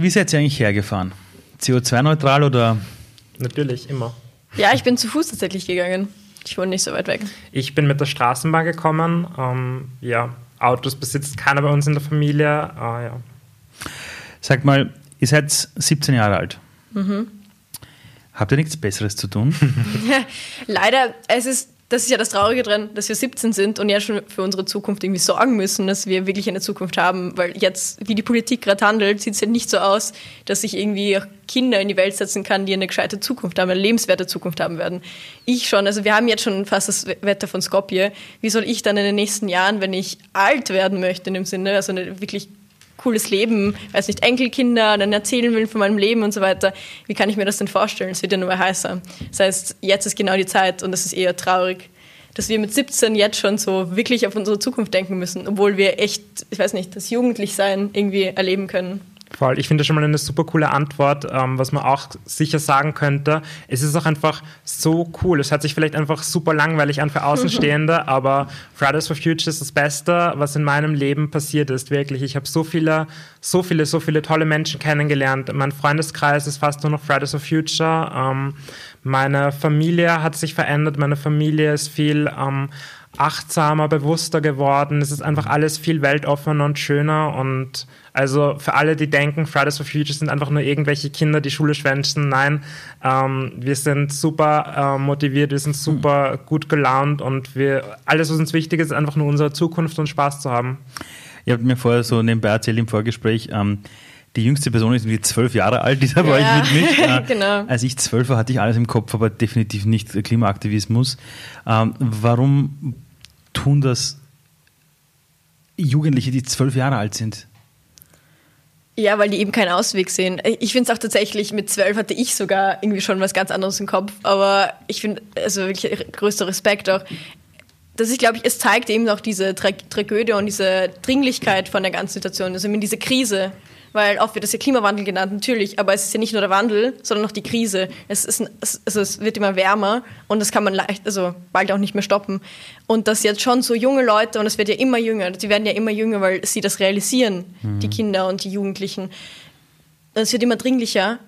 Wie seid ihr eigentlich hergefahren? CO2-neutral oder? Natürlich, immer. Ja, ich bin zu Fuß tatsächlich gegangen. Ich wohne nicht so weit weg. Ich bin mit der Straßenbahn gekommen. Ähm, ja, Autos besitzt keiner bei uns in der Familie. Äh, ja. Sag mal, ihr seid 17 Jahre alt. Mhm. Habt ihr nichts Besseres zu tun? Leider, es ist das ist ja das Traurige dran, dass wir 17 sind und ja schon für unsere Zukunft irgendwie sorgen müssen, dass wir wirklich eine Zukunft haben. Weil jetzt, wie die Politik gerade handelt, sieht es ja nicht so aus, dass ich irgendwie Kinder in die Welt setzen kann, die eine gescheite Zukunft haben, eine lebenswerte Zukunft haben werden. Ich schon, also wir haben jetzt schon fast das Wetter von Skopje. Wie soll ich dann in den nächsten Jahren, wenn ich alt werden möchte in dem Sinne, also eine wirklich cooles Leben, weiß nicht, Enkelkinder, dann erzählen will von meinem Leben und so weiter. Wie kann ich mir das denn vorstellen? Es wird ja nur heißer. Das heißt, jetzt ist genau die Zeit und es ist eher traurig, dass wir mit 17 jetzt schon so wirklich auf unsere Zukunft denken müssen, obwohl wir echt, ich weiß nicht, das Jugendlichsein irgendwie erleben können. Voll. Ich finde das schon mal eine super coole Antwort, ähm, was man auch sicher sagen könnte. Es ist auch einfach so cool. Es hört sich vielleicht einfach super langweilig an für Außenstehende, aber Fridays for Future ist das Beste, was in meinem Leben passiert ist. Wirklich. Ich habe so viele, so viele, so viele tolle Menschen kennengelernt. Mein Freundeskreis ist fast nur noch Fridays for Future. Ähm, meine Familie hat sich verändert. Meine Familie ist viel ähm, achtsamer, bewusster geworden. Es ist einfach alles viel weltoffener und schöner und also für alle, die denken, Fridays for Future sind einfach nur irgendwelche Kinder, die Schule schwänzen, nein, ähm, wir sind super äh, motiviert, wir sind super mhm. gut gelaunt und wir, alles, was uns wichtig ist, ist einfach nur unsere Zukunft und Spaß zu haben. Ihr habt mir vorher so nebenbei erzählt im Vorgespräch, ähm, die jüngste Person ist wie zwölf Jahre alt, die ist aber ja, mit mich. Äh, genau. Als ich zwölf war, hatte ich alles im Kopf, aber definitiv nicht Klimaaktivismus. Ähm, warum tun das Jugendliche, die zwölf Jahre alt sind? Ja, weil die eben keinen Ausweg sehen. Ich finde es auch tatsächlich, mit zwölf hatte ich sogar irgendwie schon was ganz anderes im Kopf. Aber ich finde, also wirklich größter Respekt auch. Das ist, glaube ich, es zeigt eben auch diese Tra Tragödie und diese Dringlichkeit von der ganzen Situation. Also eben diese Krise, weil oft wird das ja Klimawandel genannt, natürlich, aber es ist ja nicht nur der Wandel, sondern auch die Krise. Es, ist, also es wird immer wärmer und das kann man leicht, also bald auch nicht mehr stoppen. Und dass jetzt schon so junge Leute, und es wird ja immer jünger, sie werden ja immer jünger, weil sie das realisieren, mhm. die Kinder und die Jugendlichen. Es wird immer dringlicher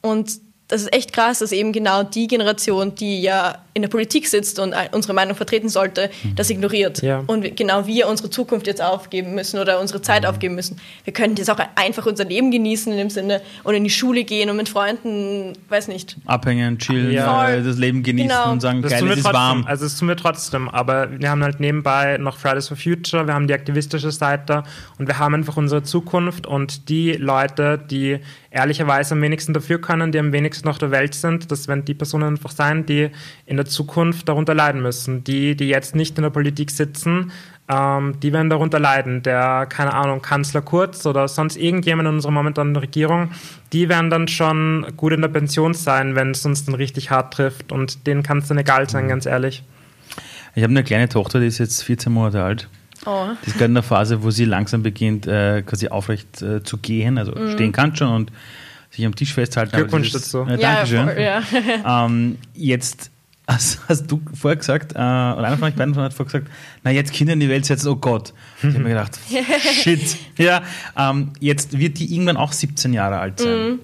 und das ist echt krass, dass eben genau die Generation, die ja in der Politik sitzt und unsere Meinung vertreten sollte, mhm. das ignoriert. Ja. Und genau wir unsere Zukunft jetzt aufgeben müssen oder unsere Zeit mhm. aufgeben müssen. Wir können jetzt auch einfach unser Leben genießen in dem Sinne und in die Schule gehen und mit Freunden, weiß nicht. Abhängen, chillen, ja. das Leben genießen genau. und sagen, das geil, es ist warm. Also es tun wir trotzdem, aber wir haben halt nebenbei noch Fridays for Future, wir haben die aktivistische Seite und wir haben einfach unsere Zukunft und die Leute, die ehrlicherweise am wenigsten dafür können, die am wenigsten auf der Welt sind. Das werden die Personen einfach sein, die in der Zukunft darunter leiden müssen. Die, die jetzt nicht in der Politik sitzen, ähm, die werden darunter leiden. Der, keine Ahnung, Kanzler Kurz oder sonst irgendjemand in unserer momentanen Regierung, die werden dann schon gut in der Pension sein, wenn es uns dann richtig hart trifft. Und denen kann es dann egal sein, ganz ehrlich. Ich habe eine kleine Tochter, die ist jetzt 14 Monate alt. Oh. Die ist gerade in der Phase, wo sie langsam beginnt, äh, quasi aufrecht äh, zu gehen. Also mhm. stehen kann schon und sich am Tisch festhalten. Glückwunsch dazu. Äh, Dankeschön. Ja, voll, ja. ähm, jetzt hast, hast, du vorher gesagt, äh, oder einer von euch beiden hat vorher gesagt, na jetzt Kinder in die Welt setzen, oh Gott. Ich habe mir gedacht, shit. Ja, ähm, jetzt wird die irgendwann auch 17 Jahre alt sein. Mhm.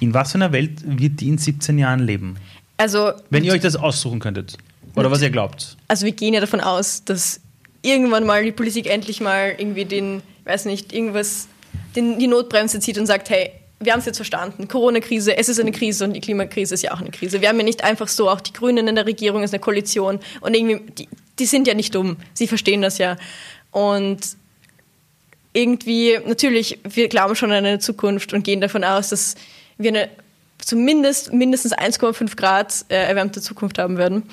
In was für einer Welt wird die in 17 Jahren leben? Also, Wenn ihr euch das aussuchen könntet. Oder was ihr glaubt. Also wir gehen ja davon aus, dass irgendwann mal die Politik endlich mal irgendwie den, weiß nicht, irgendwas, den, die Notbremse zieht und sagt, hey, wir haben es jetzt verstanden. Corona-Krise, es ist eine Krise und die Klimakrise ist ja auch eine Krise. Wir haben ja nicht einfach so, auch die Grünen in der Regierung ist eine Koalition und irgendwie, die, die sind ja nicht dumm. Sie verstehen das ja. Und irgendwie, natürlich, wir glauben schon an eine Zukunft und gehen davon aus, dass wir eine zumindest mindestens 1,5 Grad äh, erwärmte Zukunft haben werden,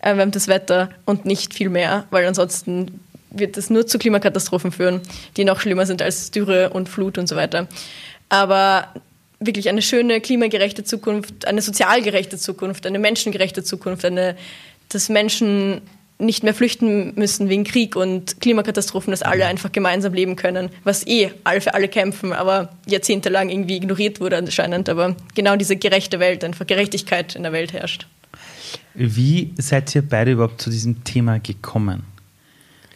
erwärmtes Wetter und nicht viel mehr, weil ansonsten wird das nur zu Klimakatastrophen führen, die noch schlimmer sind als Dürre und Flut und so weiter. Aber wirklich eine schöne, klimagerechte Zukunft, eine sozial gerechte Zukunft, eine menschengerechte Zukunft, eine, dass Menschen nicht mehr flüchten müssen wegen Krieg und Klimakatastrophen, dass alle einfach gemeinsam leben können, was eh alle für alle kämpfen, aber jahrzehntelang irgendwie ignoriert wurde anscheinend. Aber genau diese gerechte Welt, einfach Gerechtigkeit in der Welt herrscht. Wie seid ihr beide überhaupt zu diesem Thema gekommen?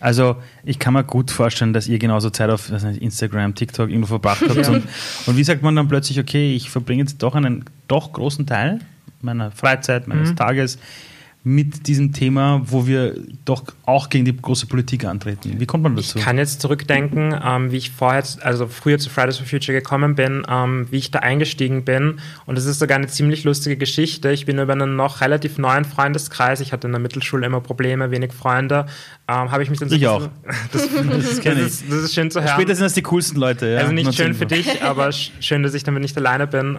Also ich kann mir gut vorstellen, dass ihr genauso Zeit auf nicht, Instagram, TikTok irgendwo verbracht habt. Ja. Und, und, wie sagt man dann plötzlich, okay, ich verbringe jetzt doch einen doch großen Teil meiner Freizeit, meines mhm. Tages mit diesem Thema, wo wir doch auch gegen die große Politik antreten. Wie kommt man dazu? Ich kann jetzt zurückdenken, ähm, wie ich vorher, also früher zu Fridays for Future gekommen bin, ähm, wie ich da eingestiegen bin. Und es ist sogar eine ziemlich lustige Geschichte. Ich bin über einen noch relativ neuen Freundeskreis, ich hatte in der Mittelschule immer Probleme, wenig Freunde, ähm, habe ich mich dann so Ich auch. Das, das, das, ist, das, ist, schön zu hören. Später sind das die coolsten Leute. Ja. Also nicht schön für dich, aber schön, dass ich damit nicht alleine bin.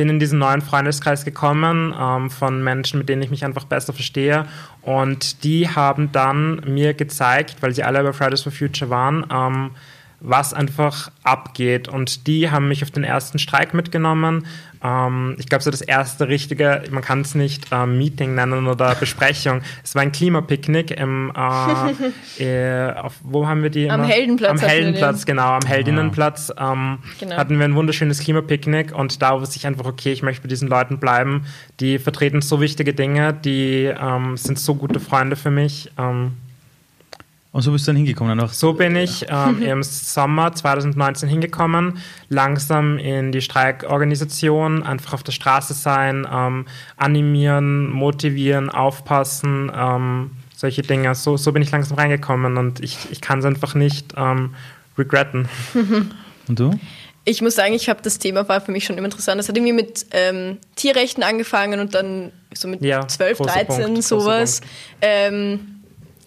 Bin in diesen neuen Freundeskreis gekommen ähm, von Menschen, mit denen ich mich einfach besser verstehe. Und die haben dann mir gezeigt, weil sie alle bei Fridays for Future waren, ähm, was einfach abgeht. Und die haben mich auf den ersten Streik mitgenommen. Ähm, ich glaube, so das erste richtige, man kann es nicht ähm, Meeting nennen oder Besprechung. Es war ein Klimapicknick im, äh, äh, auf, wo haben wir die? Am Heldenplatz. Am Heldenplatz, genau, am Heldinnenplatz ähm, genau. hatten wir ein wunderschönes Klimapicknick und da wusste ich einfach, okay, ich möchte bei diesen Leuten bleiben. Die vertreten so wichtige Dinge, die ähm, sind so gute Freunde für mich. Und so bist du dann hingekommen? Dann so bin ich ähm, im Sommer 2019 hingekommen, langsam in die Streikorganisation, einfach auf der Straße sein, ähm, animieren, motivieren, aufpassen, ähm, solche Dinge. So, so bin ich langsam reingekommen und ich, ich kann es einfach nicht ähm, regretten. Und du? Ich muss sagen, ich habe das Thema war für mich schon immer interessant. Das hat irgendwie mit ähm, Tierrechten angefangen und dann so mit ja, 12, 13 Punkt, sowas. Ähm,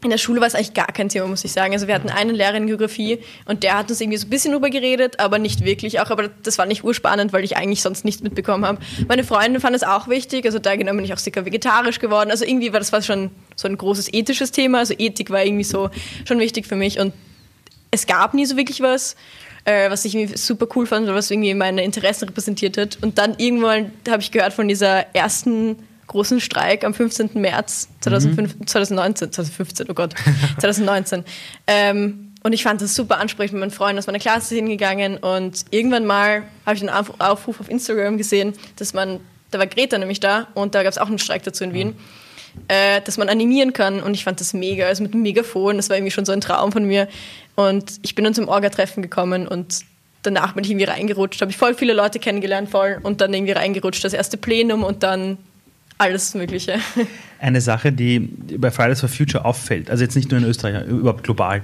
in der Schule war es eigentlich gar kein Thema, muss ich sagen. Also wir hatten einen Lehrer in Geografie und der hat uns irgendwie so ein bisschen drüber geredet, aber nicht wirklich auch. Aber das war nicht urspannend, weil ich eigentlich sonst nichts mitbekommen habe. Meine Freundin fand es auch wichtig, also da genau bin ich auch sicher vegetarisch geworden. Also irgendwie war das war schon so ein großes ethisches Thema. Also Ethik war irgendwie so schon wichtig für mich und es gab nie so wirklich was, äh, was ich irgendwie super cool fand oder was irgendwie meine Interessen repräsentiert hat. Und dann irgendwann habe ich gehört von dieser ersten großen Streik am 15. März 2005, mhm. 2019, 2015, oh Gott, 2019. ähm, und ich fand das super ansprechend mit meinen Freunden aus meiner Klasse hingegangen und irgendwann mal habe ich einen Aufruf auf Instagram gesehen, dass man, da war Greta nämlich da und da gab es auch einen Streik dazu in Wien. Mhm. Äh, dass man animieren kann und ich fand das mega, also mit dem Megafon, das war irgendwie schon so ein Traum von mir und ich bin dann zum Orga-Treffen gekommen und danach bin ich irgendwie reingerutscht, habe ich voll viele Leute kennengelernt voll und dann irgendwie reingerutscht, das erste Plenum und dann alles Mögliche. Eine Sache, die bei Fridays for Future auffällt, also jetzt nicht nur in Österreich, überhaupt global,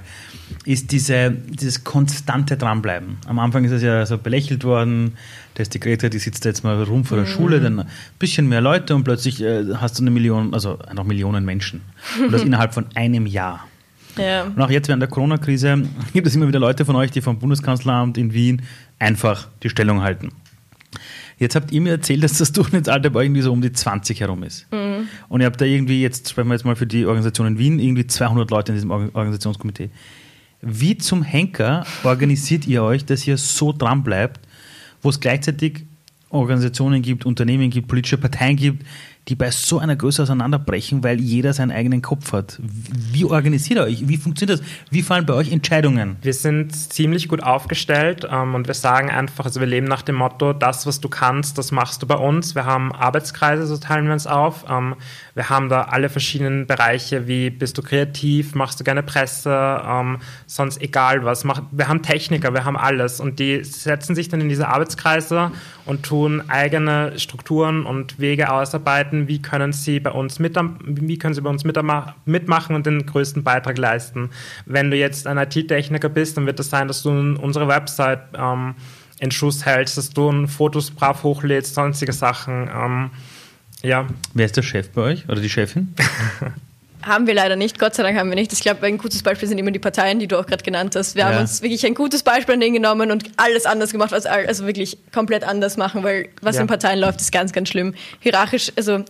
ist diese, dieses konstante Dranbleiben. Am Anfang ist es ja so belächelt worden, da ist die Greta, die sitzt jetzt mal rum vor der mhm. Schule, dann ein bisschen mehr Leute und plötzlich äh, hast du eine Million, also noch Millionen Menschen. Und das innerhalb von einem Jahr. Ja. Und auch jetzt während der Corona-Krise gibt es immer wieder Leute von euch, die vom Bundeskanzleramt in Wien einfach die Stellung halten. Jetzt habt ihr mir erzählt, dass das Durchschnittsalter bei irgendwie so um die 20 herum ist. Mhm. Und ihr habt da irgendwie, jetzt sprechen wir jetzt mal für die Organisation in Wien, irgendwie 200 Leute in diesem Organisationskomitee. Wie zum Henker organisiert ihr euch, dass ihr so dran bleibt, wo es gleichzeitig Organisationen gibt, Unternehmen gibt, politische Parteien gibt, die bei so einer Größe auseinanderbrechen, weil jeder seinen eigenen Kopf hat. Wie organisiert ihr euch? Wie funktioniert das? Wie fallen bei euch Entscheidungen? Wir sind ziemlich gut aufgestellt ähm, und wir sagen einfach, also wir leben nach dem Motto, das, was du kannst, das machst du bei uns. Wir haben Arbeitskreise, so teilen wir uns auf. Ähm, wir haben da alle verschiedenen Bereiche, wie bist du kreativ, machst du gerne Presse, ähm, sonst egal was. Mach, wir haben Techniker, wir haben alles und die setzen sich dann in diese Arbeitskreise und tun eigene Strukturen und Wege ausarbeiten, wie können sie bei uns mit, wie können sie bei uns mitmachen und den größten Beitrag leisten. Wenn du jetzt ein IT-Techniker bist, dann wird es das sein, dass du unsere Website ähm, in Schuss hältst, dass du Fotos brav hochlädst, sonstige Sachen. Ähm, ja. Wer ist der Chef bei euch oder die Chefin? Haben wir leider nicht, Gott sei Dank haben wir nicht. Ich glaube, ein gutes Beispiel sind immer die Parteien, die du auch gerade genannt hast. Wir ja. haben uns wirklich ein gutes Beispiel an denen genommen und alles anders gemacht, was also wirklich komplett anders machen, weil was ja. in Parteien läuft, ist ganz, ganz schlimm. Hierarchisch, also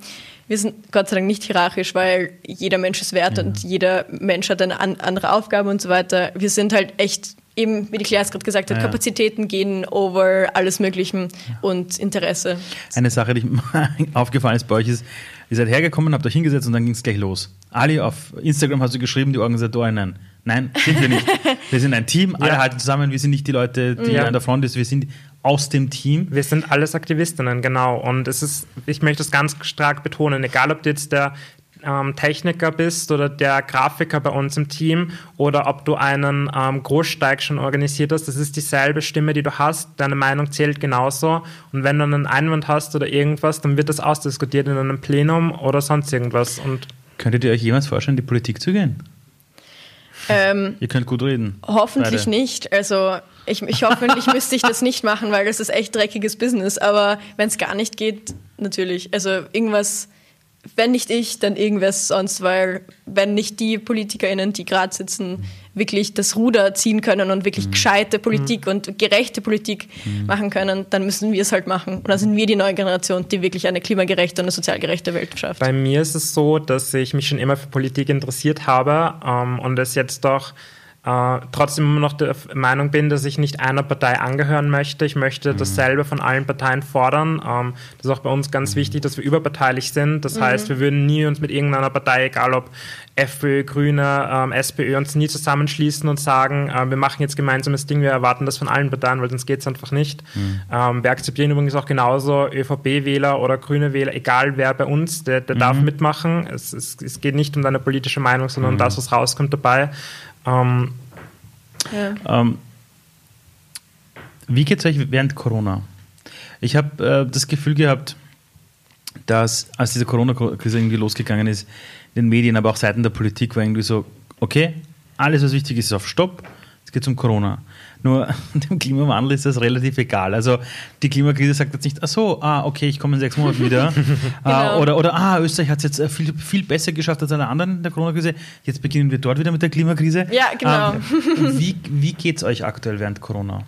wir sind Gott sei Dank nicht hierarchisch, weil jeder Mensch ist wert ja. und jeder Mensch hat eine andere Aufgabe und so weiter. Wir sind halt echt eben, wie die Claire gerade gesagt hat, ja, Kapazitäten gehen over alles Möglichen und Interesse. Eine Sache, die mir aufgefallen ist bei euch ist, ihr seid hergekommen, habt euch hingesetzt und dann ging es gleich los. Ali, auf Instagram hast du geschrieben, die Organisatorinnen. Nein, sind wir nicht. Wir sind ein Team, alle ja. halten zusammen, wir sind nicht die Leute, die ja. an der Front sind, wir sind aus dem Team. Wir sind alles Aktivistinnen, genau. Und es ist, ich möchte das ganz stark betonen, egal ob du jetzt der ähm, Techniker bist oder der Grafiker bei uns im Team oder ob du einen ähm, Großsteig schon organisiert hast, das ist dieselbe Stimme, die du hast. Deine Meinung zählt genauso. Und wenn du einen Einwand hast oder irgendwas, dann wird das ausdiskutiert in einem Plenum oder sonst irgendwas. Und Könntet ihr euch jemals vorstellen, in die Politik zu gehen? Ähm, Ihr könnt gut reden. Hoffentlich Beide. nicht. Also ich, ich hoffentlich müsste ich das nicht machen, weil das ist echt dreckiges Business. Aber wenn es gar nicht geht, natürlich. Also irgendwas, wenn nicht ich, dann irgendwas sonst, weil wenn nicht die PolitikerInnen, die gerade sitzen, wirklich das Ruder ziehen können und wirklich gescheite Politik und gerechte Politik machen können, dann müssen wir es halt machen. Und dann sind wir die neue Generation, die wirklich eine klimagerechte und eine sozial gerechte Welt schafft. Bei mir ist es so, dass ich mich schon immer für Politik interessiert habe ähm, und es jetzt doch äh, trotzdem immer noch der Meinung bin, dass ich nicht einer Partei angehören möchte. Ich möchte dasselbe von allen Parteien fordern. Ähm, das ist auch bei uns ganz wichtig, dass wir überparteilich sind. Das heißt, wir würden nie uns mit irgendeiner Partei, egal ob FPÖ, Grüne, ähm, SPÖ, uns nie zusammenschließen und sagen, äh, wir machen jetzt gemeinsames Ding, wir erwarten das von allen Parteien, weil sonst geht es einfach nicht. Ähm, wir akzeptieren übrigens auch genauso ÖVP-Wähler oder grüne Wähler, egal wer bei uns, der, der darf mitmachen. Es, es, es geht nicht um deine politische Meinung, sondern um das, was rauskommt dabei. Ähm, Ja. Ähm, wie geht es euch während Corona? Ich habe äh, das Gefühl gehabt, dass als diese Corona-Krise irgendwie losgegangen ist, in den Medien, aber auch seitens der Politik war irgendwie so, okay, alles was wichtig ist, ist auf Stopp, es geht um Corona. Nur dem Klimawandel ist das relativ egal. Also die Klimakrise sagt jetzt nicht, ach so, ah, okay, ich komme in sechs Monaten wieder. Genau. äh, oder, oder, ah, Österreich hat es jetzt äh, viel, viel besser geschafft als alle anderen in der Corona-Krise. Jetzt beginnen wir dort wieder mit der Klimakrise. Ja, genau. Ähm, wie wie geht es euch aktuell während Corona?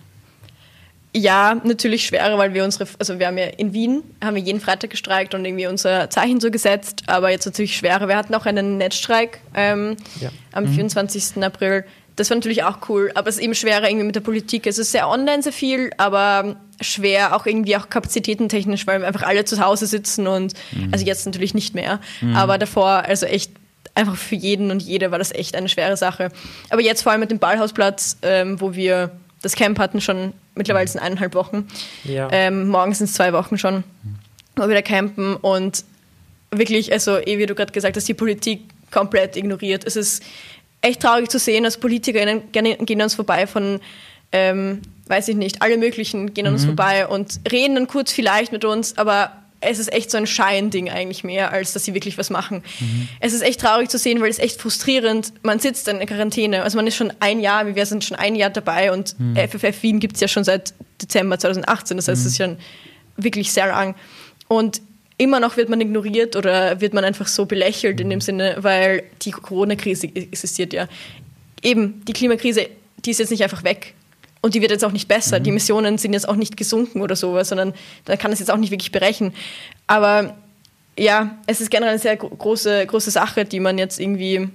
Ja, natürlich schwerer, weil wir unsere, also wir haben ja in Wien, haben wir jeden Freitag gestreikt und irgendwie unser Zeichen so gesetzt, aber jetzt natürlich schwerer. Wir hatten auch einen Netzstreik ähm, Ja. am 24. April. Das war natürlich auch cool, aber es ist eben schwerer irgendwie mit der Politik. Es ist sehr online, sehr viel, aber schwer auch irgendwie auch kapazitätentechnisch, weil wir einfach alle zu Hause sitzen und also jetzt natürlich nicht mehr, aber davor also echt einfach für jeden und jede war das echt eine schwere Sache. Aber jetzt vor allem mit dem Ballhausplatz, ähm, wo wir das Camp hatten schon mittlerweile sind eineinhalb Wochen. Ja. Ähm, morgen sind es zwei Wochen schon, wo wir wieder campen und wirklich, also eh wie du gerade gesagt hast, die Politik komplett ignoriert. Es ist echt traurig zu sehen, dass PolitikerInnen gerne, gehen an uns vorbei von, ähm, weiß ich nicht, alle möglichen gehen an uns vorbei und reden dann kurz vielleicht mit uns, aber es ist echt so ein Scheinding eigentlich mehr, als dass sie wirklich was machen. Es ist echt traurig zu sehen, weil es echt frustrierend, man sitzt dann in Quarantäne, also man ist schon ein Jahr, wir sind schon ein Jahr dabei und FFF Wien gibt es ja schon seit Dezember 2018, das heißt, es ist schon wirklich sehr lang. Und immer noch wird man ignoriert oder wird man einfach so belächelt in dem Sinne, weil die Corona-Krise existiert ja. Eben, die Klimakrise, die ist jetzt nicht einfach weg. Und die wird jetzt auch nicht besser. Die Emissionen sind jetzt auch nicht gesunken oder sowas, sondern man kann es jetzt auch nicht wirklich berechnen. Aber ja, es ist generell eine sehr gro- große, große Sache, die man jetzt irgendwie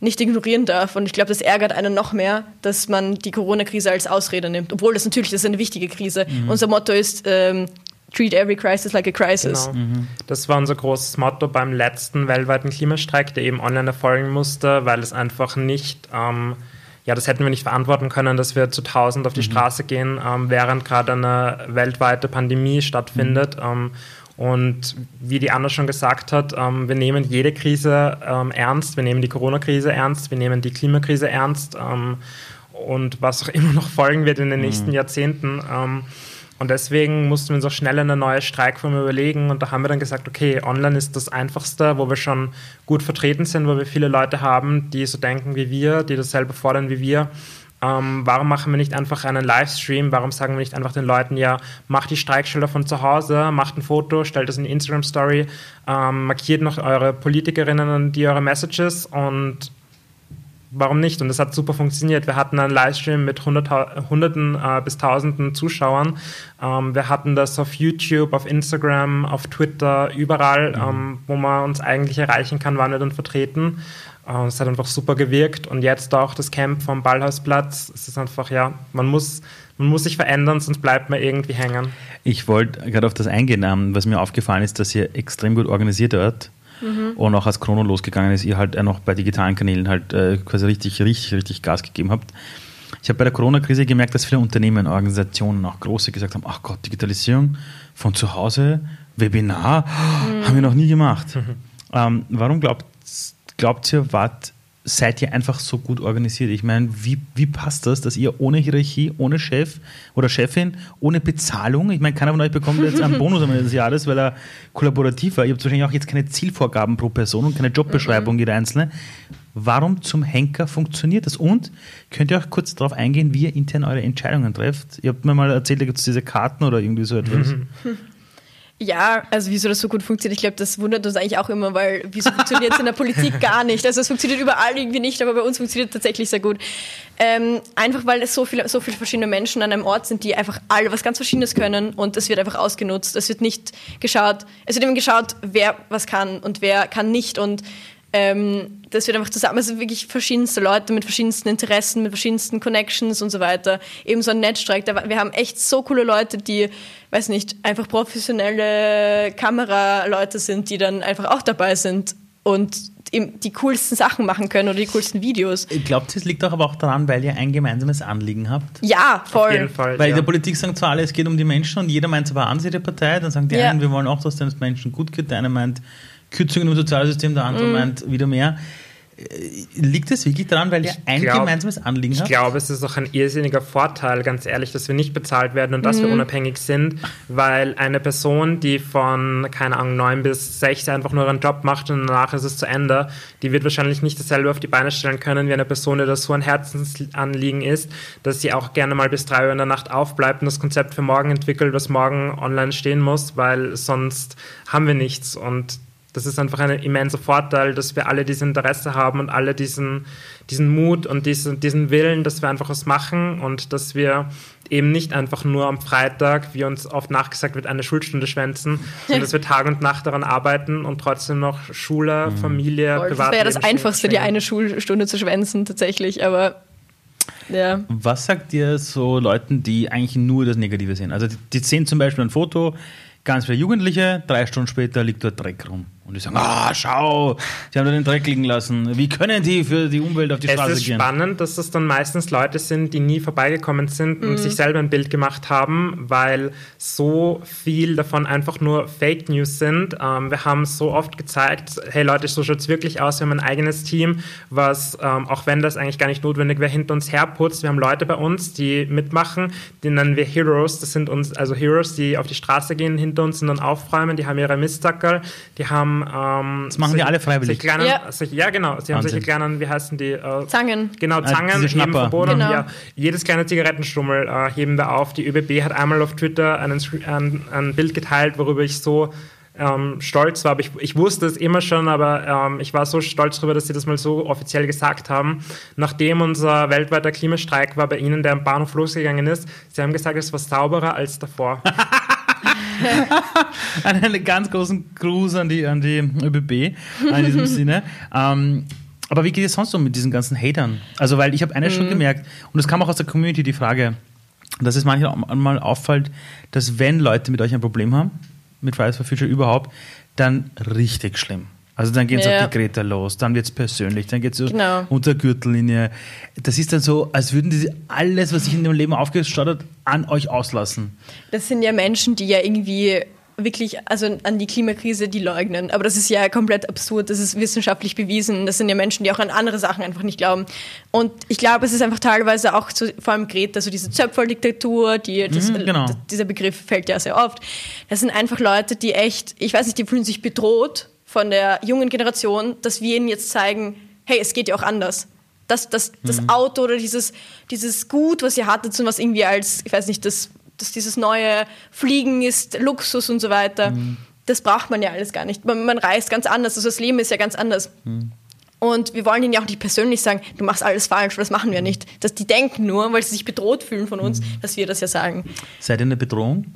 nicht ignorieren darf. Und ich glaube, das ärgert einen noch mehr, dass man die Corona-Krise als Ausrede nimmt. Obwohl das natürlich das ist eine wichtige Krise. Unser Motto ist, ähm, treat every crisis like a crisis. Genau. Das war unser großes Motto beim letzten weltweiten Klimastreik, der eben online erfolgen musste, weil es einfach nicht, ähm, ja, das hätten wir nicht verantworten können, dass wir zu 1000 auf die Straße gehen, ähm, während gerade eine weltweite Pandemie stattfindet. Ähm, und wie die Anna schon gesagt hat, ähm, wir nehmen jede Krise ähm, ernst. Wir nehmen die Corona-Krise ernst, wir nehmen die Klimakrise ernst ähm, und was auch immer noch folgen wird in den nächsten Jahrzehnten. Und deswegen mussten wir uns auch schnell eine neue Streikform überlegen. Und da haben wir dann gesagt, okay, online ist das Einfachste, wo wir schon gut vertreten sind, wo wir viele Leute haben, die so denken wie wir, die dasselbe fordern wie wir. Ähm, warum machen wir nicht einfach einen Livestream? Warum sagen wir nicht einfach den Leuten, ja, macht die Streikschilder von zu Hause, macht ein Foto, stellt es in die Instagram-Story, ähm, markiert noch eure Politikerinnen und die eure Messages und warum nicht? Und es hat super funktioniert. Wir hatten einen Livestream mit hundert, Hunderten äh, bis Tausenden Zuschauern. Ähm, wir hatten das auf YouTube, auf Instagram, auf Twitter, überall, ähm, wo man uns eigentlich erreichen kann, waren wir dann vertreten. Äh, es hat einfach super gewirkt. Und jetzt auch das Camp vom Ballhausplatz. Es ist einfach, ja, man muss, man muss sich verändern, sonst bleibt man irgendwie hängen. Ich wollte gerade auf das eingehen, ähm, was mir aufgefallen ist, dass ihr extrem gut organisiert wart. Und auch als Chrono losgegangen ist, ihr halt äh, noch bei digitalen Kanälen halt äh, quasi richtig, richtig, richtig Gas gegeben habt. Ich habe bei der Corona-Krise gemerkt, dass viele Unternehmen, Organisationen, auch große, gesagt haben: Ach Gott, Digitalisierung von zu Hause, Webinar, haben wir noch nie gemacht. Ähm, warum glaubt, glaubt ihr, wart, seid ihr einfach so gut organisiert? Ich meine, wie, wie passt das, dass ihr ohne Hierarchie, ohne Chef oder Chefin, ohne Bezahlung, ich meine, keiner von euch bekommt jetzt einen Bonus am Ende des Jahres, weil er kollaborativ war. Ihr habt wahrscheinlich auch jetzt keine Zielvorgaben pro Person und keine Jobbeschreibung mhm. jeder Einzelne. Warum zum Henker funktioniert das? Und könnt ihr auch kurz darauf eingehen, wie ihr intern eure Entscheidungen trefft? Ihr habt mir mal erzählt, da gibt es diese Karten oder irgendwie so etwas. Ja, also wieso das so gut funktioniert, ich glaube, das wundert uns eigentlich auch immer, weil wieso funktioniert es in der Politik gar nicht? Also es funktioniert überall irgendwie nicht, aber bei uns funktioniert es tatsächlich sehr gut. Ähm, einfach weil es so viele, so viele verschiedene Menschen an einem Ort sind, die einfach alle was ganz Verschiedenes können und es wird einfach ausgenutzt. Es wird nicht geschaut, es wird eben geschaut, wer was kann und wer kann nicht und ähm, das wird einfach zusammen, also wirklich verschiedenste Leute mit verschiedensten Interessen, mit verschiedensten Connections und so weiter. Eben so ein Netzstreik. Wir haben echt so coole Leute, die, weiß nicht, einfach professionelle Kameraleute sind, die dann einfach auch dabei sind und die coolsten Sachen machen können oder die coolsten Videos. Ich glaube, das liegt doch aber auch daran, weil ihr ein gemeinsames Anliegen habt. Ja, voll. Auf jeden Fall, weil ja. in der Politik sagen zwar alle, es geht um die Menschen und jeder meint zwar an sich die Partei, dann sagen die ja. einen, wir wollen auch, dass es den Menschen gut geht, der eine meint, Kürzungen im Sozialsystem, der andere mm. meint wieder mehr. Äh, liegt es wirklich daran, weil ihr ein glaub, gemeinsames Anliegen habt? Ich glaube, es ist auch ein irrsinniger Vorteil, ganz ehrlich, dass wir nicht bezahlt werden und dass mhm. wir unabhängig sind, weil eine Person, die von, keine Ahnung, 9 bis 6 einfach nur ihren Job macht und danach ist es zu Ende, die wird wahrscheinlich nicht dasselbe auf die Beine stellen können wie eine Person, die das so ein Herzensanliegen ist, dass sie auch gerne mal bis 3 Uhr in der Nacht aufbleibt und das Konzept für morgen entwickelt, was morgen online stehen muss, weil sonst haben wir nichts und das ist einfach ein immenser Vorteil, dass wir alle dieses Interesse haben und alle diesen, diesen Mut und diesen, diesen Willen, dass wir einfach was machen und dass wir eben nicht einfach nur am Freitag, wie uns oft nachgesagt wird, eine Schulstunde schwänzen, sondern dass wir Tag und Nacht daran arbeiten und trotzdem noch Schule, mhm. Familie, Voll, Das wäre das Einfachste, die eine Schulstunde zu schwänzen tatsächlich, aber ja. Was sagt ihr so Leuten, die eigentlich nur das Negative sehen? Also die, die sehen zum Beispiel ein Foto, ganz viele Jugendliche, drei Stunden später liegt dort Dreck rum. Und die sagen, ah, schau, sie haben da den Dreck liegen lassen. Wie können die für die Umwelt auf die Straße gehen? Es ist gehen? spannend, dass das dann meistens Leute sind, die nie vorbeigekommen sind und mhm. sich selber ein Bild gemacht haben, weil so viel davon einfach nur Fake News sind. Ähm, wir haben so oft gezeigt, hey Leute, so schaut es wirklich aus. Wir haben ein eigenes Team, was, ähm, auch wenn das eigentlich gar nicht notwendig wäre, hinter uns herputzt. Wir haben Leute bei uns, die mitmachen, die nennen wir Heroes. Das sind uns, also Heroes, die auf die Straße gehen hinter uns und dann aufräumen. Die haben ihre Mistzackerl, die haben ähm, das machen die alle freiwillig. Kleinen, ja. Sich, ja. genau. Sie haben solche kleinen, wie heißen die? Äh, Zangen. Genau, Zangen. Äh, heben verboten. Genau. Ja, jedes kleine Zigarettenstummel äh, heben wir auf. Die ÖBB hat einmal auf Twitter einen, ein, ein Bild geteilt, worüber ich so ähm, stolz war. Aber ich, ich, wusste es immer schon, aber ähm, ich war so stolz darüber, dass sie das mal so offiziell gesagt haben. Nachdem unser weltweiter Klimastreik war bei Ihnen, der am Bahnhof losgegangen ist, Sie haben gesagt, es war sauberer als davor. einen ganz großen Gruß an die, an die ÖBB in diesem Sinne. Ähm, aber wie geht es sonst um mit diesen ganzen Hatern? Also, weil ich habe eines mhm. schon gemerkt, und es kam auch aus der Community die Frage, dass es manchmal auffällt, dass wenn Leute mit euch ein Problem haben, mit Fridays for Future überhaupt, dann richtig schlimm. Also dann geht es ja. auf die Greta los, dann wird es persönlich, dann geht es genau. unter Gürtellinie. Das ist dann so, als würden die alles, was sich in ihrem Leben aufgestaut hat, an euch auslassen. Das sind ja Menschen, die ja irgendwie wirklich, also an die Klimakrise, die leugnen. Aber das ist ja komplett absurd, das ist wissenschaftlich bewiesen. Das sind ja Menschen, die auch an andere Sachen einfach nicht glauben. Und ich glaube, es ist einfach teilweise auch zu, vor allem Greta, so diese Zöpferldiktatur, die, das, mhm, genau. dieser Begriff fällt ja sehr oft. Das sind einfach Leute, die echt, ich weiß nicht, die fühlen sich bedroht von der jungen Generation, dass wir ihnen jetzt zeigen, hey, es geht ja auch anders. Das, das, das mhm. Auto oder dieses, dieses Gut, was ihr hattet und was irgendwie als, ich weiß nicht, das, dass dieses neue Fliegen ist, Luxus und so weiter, mhm. das braucht man ja alles gar nicht. Man, man reist ganz anders, also das Leben ist ja ganz anders. Mhm. Und wir wollen ihnen ja auch nicht persönlich sagen, du machst alles falsch, das machen wir nicht. Dass die denken nur, weil sie sich bedroht fühlen von uns, mhm. dass wir das ja sagen. Seid ihr eine Bedrohung?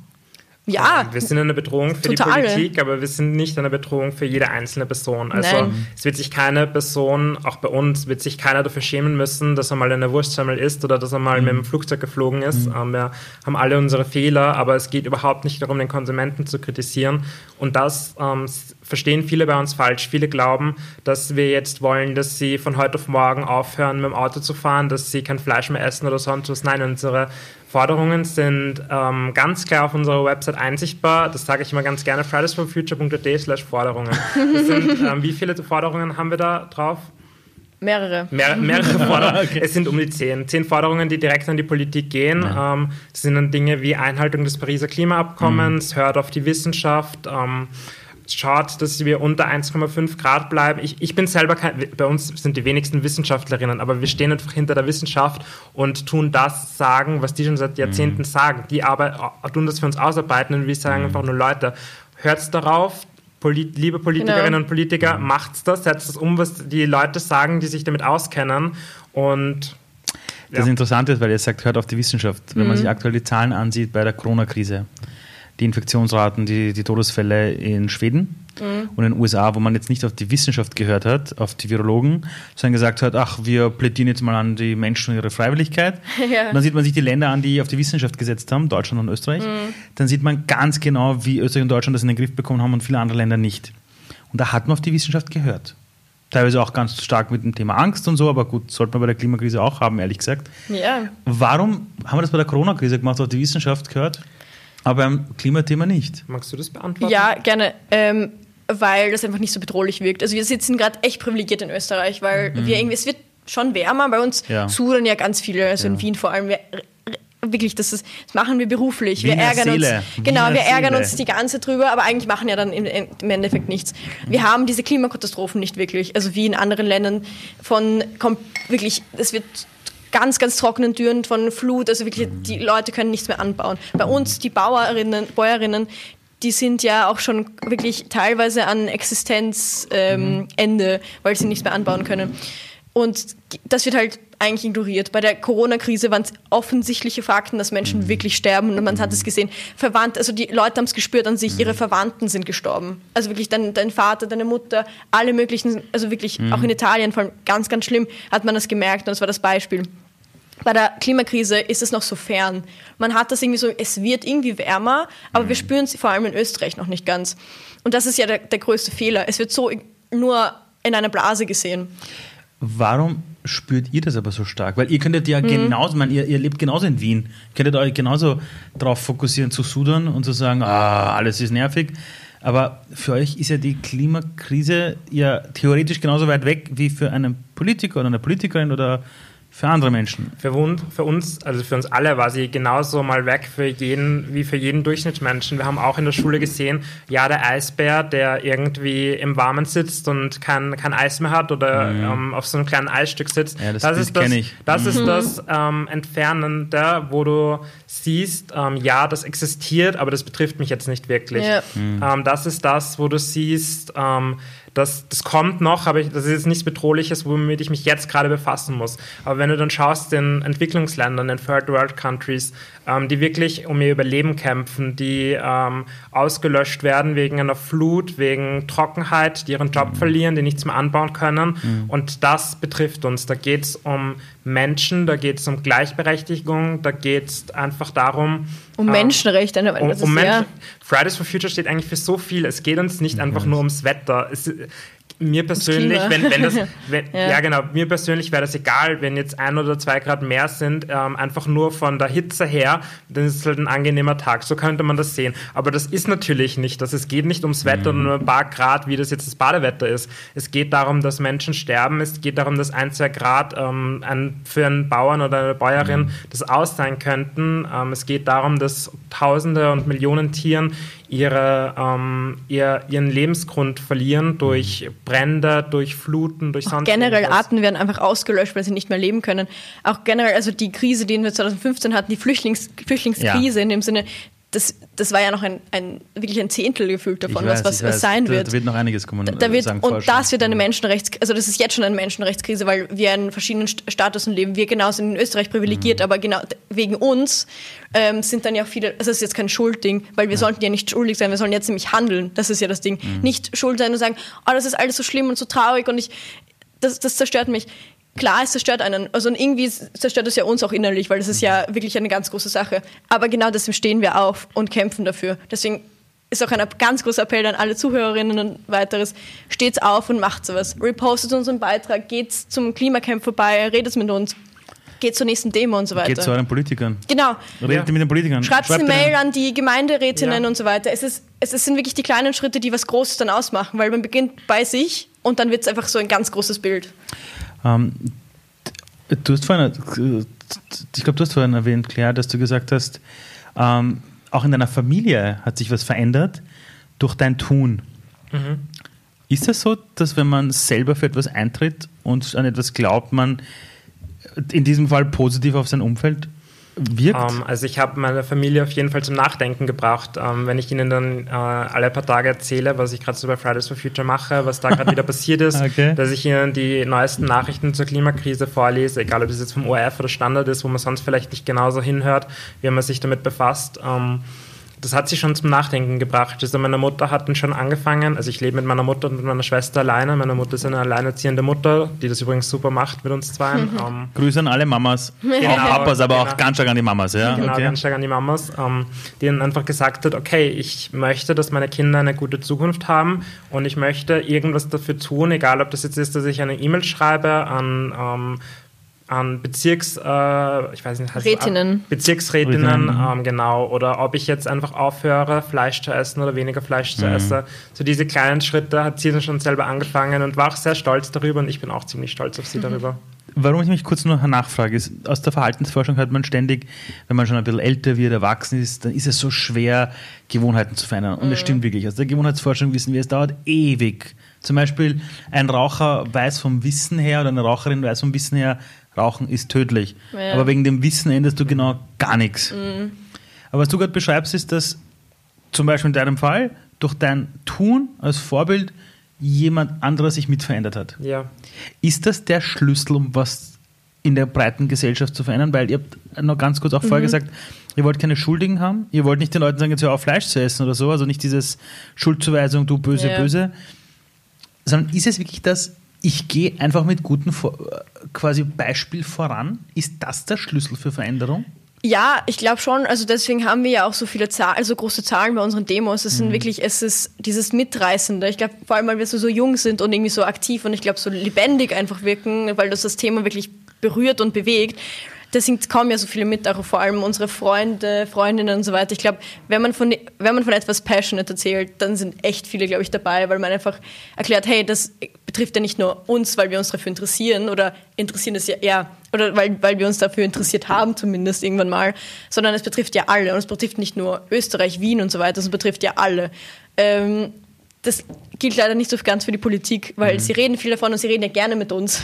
Ja. Wir sind eine Bedrohung für total. die Politik, aber wir sind nicht eine Bedrohung für jede einzelne Person. Also Nein. es wird sich keine Person, auch bei uns, wird sich keiner dafür schämen müssen, dass er mal eine Wurstsemmel isst oder dass er mal mhm. mit dem Flugzeug geflogen ist. Mhm. Ähm, wir haben alle unsere Fehler, aber es geht überhaupt nicht darum, den Konsumenten zu kritisieren. Und das ähm, verstehen viele bei uns falsch. Viele glauben, dass wir jetzt wollen, dass sie von heute auf morgen aufhören, mit dem Auto zu fahren, dass sie kein Fleisch mehr essen oder sonst was. Nein, unsere Forderungen sind ähm, ganz klar auf unserer Website einsichtbar. Das sage ich immer ganz gerne, fridaysforfuture.at slash Forderungen. Sind, ähm, wie viele Forderungen haben wir da drauf? Mehrere. Mehr, mehrere Forderungen. okay. Es sind um die zehn. Zehn Forderungen, die direkt an die Politik gehen. Ja. Ähm, das sind dann Dinge wie Einhaltung des Pariser Klimaabkommens, mhm. hört auf die Wissenschaft, ähm, schaut, dass wir unter 1,5 Grad bleiben. Ich, ich bin selber kein, bei uns sind die wenigsten Wissenschaftlerinnen, aber wir stehen einfach hinter der Wissenschaft und tun das sagen, was die schon seit Jahrzehnten mhm. sagen. Die aber tun das für uns ausarbeiten und wir sagen mhm. einfach nur Leute, hört darauf, Polit liebe Politikerinnen genau. und Politiker, macht's das, setzt es um, was die Leute sagen, die sich damit auskennen und das Interessante ist, weil ihr sagt, hört auf die Wissenschaft. Wenn mhm. man sich aktuell die Zahlen ansieht bei der Corona-Krise, die Infektionsraten, die, die Todesfälle in Schweden mhm. und in den USA, wo man jetzt nicht auf die Wissenschaft gehört hat, auf die Virologen, sondern gesagt hat, ach, wir plädieren jetzt mal an die Menschen und ihre Freiwilligkeit. Ja. Und dann sieht man sich die Länder an, die auf die Wissenschaft gesetzt haben, Deutschland und Österreich. Mhm. Dann sieht man ganz genau, wie Österreich und Deutschland das in den Griff bekommen haben und viele andere Länder nicht. Und da hat man auf die Wissenschaft gehört. Teilweise auch ganz stark mit dem Thema Angst und so, aber gut, sollte man bei der Klimakrise auch haben, ehrlich gesagt. Ja. Warum haben wir das bei der Corona-Krise gemacht, auf die Wissenschaft gehört? Aber beim Klimathema nicht. Magst du das beantworten? Ja, gerne. Ähm, weil das einfach nicht so bedrohlich wirkt. Also wir sitzen gerade echt privilegiert in Österreich, weil mhm. wir irgendwie, es wird schon wärmer. Bei uns ja. sudern ja ganz viele, also ja. in Wien vor allem. Wir, wirklich, das, ist, das machen wir beruflich. Wiener wir ärgern Seele. uns. Genau, wir ärgern uns die ganze drüber, aber eigentlich machen ja dann im, im Endeffekt nichts. Wir mhm. haben diese Klimakatastrophen nicht wirklich. Also wie in anderen Ländern von kommt wirklich, es wird ganz, ganz trockenen Türen von Flut. Also wirklich, die Leute können nichts mehr anbauen. Bei uns, die Bauerinnen, Bäuerinnen, die sind ja auch schon wirklich teilweise an Existenzende, ähm, weil sie nichts mehr anbauen können. Und das wird halt eigentlich ignoriert. Bei der Corona-Krise waren es offensichtliche Fakten, dass Menschen mhm. wirklich sterben und man hat es gesehen. Verwandt, also die Leute haben es gespürt an sich, ihre mhm. Verwandten sind gestorben. Also wirklich dein, dein Vater, deine Mutter, alle möglichen, also wirklich mhm. auch in Italien, vor allem ganz, ganz schlimm, hat man das gemerkt und das war das Beispiel bei der Klimakrise ist es noch so fern. Man hat das irgendwie so, es wird irgendwie wärmer, aber mhm. wir spüren es vor allem in Österreich noch nicht ganz. Und das ist ja der, der größte Fehler. Es wird so nur in einer Blase gesehen. Warum spürt ihr das aber so stark? Weil ihr könntet ja mhm. genauso, man, ihr, ihr lebt genauso in Wien, könntet euch genauso darauf fokussieren zu sudern und zu sagen, ah, alles ist nervig. Aber für euch ist ja die Klimakrise ja theoretisch genauso weit weg wie für einen Politiker oder eine Politikerin oder für andere Menschen. Für, für, uns, also für uns alle war sie genauso mal weg für jeden, wie für jeden Durchschnittsmenschen. Wir haben auch in der Schule gesehen, ja, der Eisbär, der irgendwie im Warmen sitzt und kein, kein Eis mehr hat oder mhm. ähm, auf so einem kleinen Eisstück sitzt. Ja, das, das ist das, ich. das, mhm. ist das ähm, Entfernende, wo du siehst, ähm, ja, das existiert, aber das betrifft mich jetzt nicht wirklich. Ja. Mhm. Ähm, das ist das, wo du siehst, ähm, das, das kommt noch, aber ich, das ist jetzt nichts Bedrohliches, womit ich mich jetzt gerade befassen muss. Aber wenn du dann schaust in Entwicklungsländern, in Third World Countries, ähm, die wirklich um ihr Überleben kämpfen, die ähm, ausgelöscht werden wegen einer Flut, wegen Trockenheit, die ihren Job mhm. verlieren, die nichts mehr anbauen können. Mhm. Und das betrifft uns. Da geht es um Menschen, da geht es um Gleichberechtigung, da geht es einfach darum, um Menschenrechte. Um, um Menschen. Fridays for Future steht eigentlich für so viel. Es geht uns nicht einfach nur ums Wetter. Es, mir persönlich, wenn, wenn das, wenn, ja. ja. genau, mir persönlich wäre das egal, wenn jetzt ein oder zwei Grad mehr sind, ähm, einfach nur von der Hitze her, dann ist es halt ein angenehmer Tag. So könnte man das sehen. Aber das ist natürlich nicht das. Es geht nicht ums Wetter mhm. nur ein paar Grad, wie das jetzt das Badewetter ist. Es geht darum, dass Menschen sterben. Es geht darum, dass ein, zwei Grad ähm, ein, für einen Bauern oder eine Bäuerin mhm. das aus sein könnten. Ähm, es geht darum, dass Tausende und Millionen Tieren ihre, ähm, ihr, ihren Lebensgrund verlieren durch Brände, durch Fluten, durch sonst Generell irgendwas. Arten werden einfach ausgelöscht, weil sie nicht mehr leben können. Auch generell, also die Krise, die wir 2015 hatten, die Flüchtlings, Flüchtlingskrise ja. in dem Sinne, das, das war ja noch ein, ein wirklich ein Zehntel gefühlt davon, weiß, was, was, sein wird. Da wird noch einiges kommen. Da, wird, sagen, und das wird eine Menschenrechts, also das ist jetzt schon eine Menschenrechtskrise, weil wir in verschiedenen Statusen leben. Wir genauso in Österreich privilegiert, mhm. aber genau wegen uns ähm, sind dann ja viele, also das ist jetzt kein Schuldding, weil wir ja. sollten ja nicht schuldig sein, wir sollen jetzt nämlich handeln. Das ist ja das Ding. Mhm. Nicht schuld sein und sagen, oh, das ist alles so schlimm und so traurig und ich, das, das zerstört mich klar, es zerstört einen. Also irgendwie zerstört es ja uns auch innerlich, weil das ist ja wirklich eine ganz große Sache. Aber genau deswegen stehen wir auf und kämpfen dafür. Deswegen ist auch ein ganz großer Appell an alle Zuhörerinnen und weiteres. Steht's auf und macht sowas. Repostet unseren Beitrag, geht zum Klimacamp vorbei, redet mit uns, geht zur nächsten Demo und so weiter. Geht zu euren Politikern. Genau. Redet mit den Politikern. Schreibt eine Schreibt Mail ihnen. an die Gemeinderätinnen Ja. und so weiter. Es, ist, es sind wirklich die kleinen Schritte, die was Großes dann ausmachen, weil man beginnt bei sich und dann wird es einfach so ein ganz großes Bild. Ähm, du hast vorhin, äh, ich glaube, du hast vorhin erwähnt, Claire, dass du gesagt hast, ähm, auch in deiner Familie hat sich was verändert durch dein Tun. Ist es so, dass wenn man selber für etwas eintritt und an etwas glaubt, man in diesem Fall positiv auf sein Umfeld wirkt? Ähm, also ich habe meine Familie auf jeden Fall zum Nachdenken gebraucht. Ähm, wenn ich ihnen dann äh, alle paar Tage erzähle, was ich gerade so bei Fridays for Future mache, was da gerade wieder passiert ist, Okay. dass ich ihnen die neuesten Nachrichten zur Klimakrise vorlese, egal ob es jetzt vom ORF oder Standard ist, wo man sonst vielleicht nicht genauso hinhört, wie man sich damit befasst. Ähm, das hat sie schon zum Nachdenken gebracht. Also meine Mutter hat dann schon angefangen, also ich lebe mit meiner Mutter und mit meiner Schwester alleine. Meine Mutter ist eine alleinerziehende Mutter, die das übrigens super macht mit uns zwei. Ähm, Grüße an alle Mamas, auch Papas, aber auch genau. ganz stark an die Mamas. Ja? Genau, okay. ganz stark an die Mamas, ähm, die dann einfach gesagt hat, okay, ich möchte, dass meine Kinder eine gute Zukunft haben und ich möchte irgendwas dafür tun, egal ob das jetzt ist, dass ich eine E-Mail schreibe an, ähm, an Bezirks, äh, ich weiß nicht, heißt Rätinnen. Bezirksrätinnen, Rätinnen, mhm. ähm, genau, oder ob ich jetzt einfach aufhöre, Fleisch zu essen oder weniger Fleisch zu essen. So diese kleinen Schritte hat sie dann schon selber angefangen und war auch sehr stolz darüber und ich bin auch ziemlich stolz auf sie darüber. Warum ich mich kurz noch nachfrage, ist, aus der Verhaltensforschung hört man ständig, wenn man schon ein bisschen älter wird, erwachsen ist, dann ist es so schwer, Gewohnheiten zu verändern. Und das stimmt wirklich. Aus der Gewohnheitsforschung wissen wir, es dauert ewig. Zum Beispiel, ein Raucher weiß vom Wissen her oder eine Raucherin weiß vom Wissen her, Rauchen ist tödlich. Ja. Aber wegen dem Wissen änderst du genau gar nichts. Aber was du gerade beschreibst, ist, dass zum Beispiel in deinem Fall durch dein Tun als Vorbild jemand anderer sich mit verändert hat. Ja. Ist das der Schlüssel, um was in der breiten Gesellschaft zu verändern? Weil ihr habt noch ganz kurz auch vorher gesagt, ihr wollt keine Schuldigen haben, ihr wollt nicht den Leuten sagen, jetzt hör auf Fleisch zu essen oder so, also nicht dieses Schuldzuweisung, du böse, Ja. böse, sondern ist es wirklich das, ich gehe einfach mit gutem quasi Beispiel voran? Ist das der Schlüssel für Veränderung? Ja, ich glaube schon. Also deswegen haben wir ja auch so viele Zahlen, also große Zahlen bei unseren Demos. Es sind Mhm. wirklich, es ist dieses Mitreißende. Ich glaube, vor allem, weil wir so, so jung sind und irgendwie so aktiv und ich glaube, so lebendig einfach wirken, weil das das Thema wirklich berührt und bewegt. Deswegen kommen ja so viele mit, auch vor allem unsere Freunde, Freundinnen und so weiter. Ich glaube, wenn man von wenn man von etwas passionate erzählt, dann sind echt viele, glaube ich, dabei, weil man einfach erklärt, hey, das betrifft ja nicht nur uns, weil wir uns dafür interessieren oder interessieren es ja eher oder weil, weil wir uns dafür interessiert haben, zumindest irgendwann mal, sondern es betrifft ja alle und es betrifft nicht nur Österreich, Wien und so weiter, es betrifft ja alle. Ähm, das gilt leider nicht so ganz für die Politik, weil sie reden viel davon und sie reden ja gerne mit uns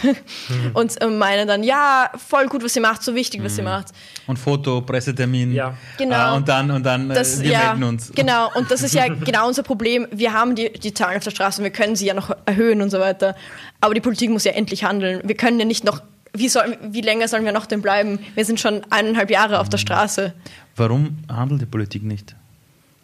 und äh, meinen dann, ja, voll gut, was sie macht, so wichtig, was sie macht. Und Foto, Pressetermin. Ja. Genau. Äh, und dann, und dann äh, Das, wir ja, melden uns. Genau, und das ist ja genau unser Problem. Wir haben die, die Zahlen auf der Straße und wir können sie ja noch erhöhen und so weiter. Aber die Politik muss ja endlich handeln. Wir können ja nicht noch, wie, soll, wie länger sollen wir noch denn bleiben? Wir sind schon eineinhalb Jahre auf der Straße. Warum handelt die Politik nicht?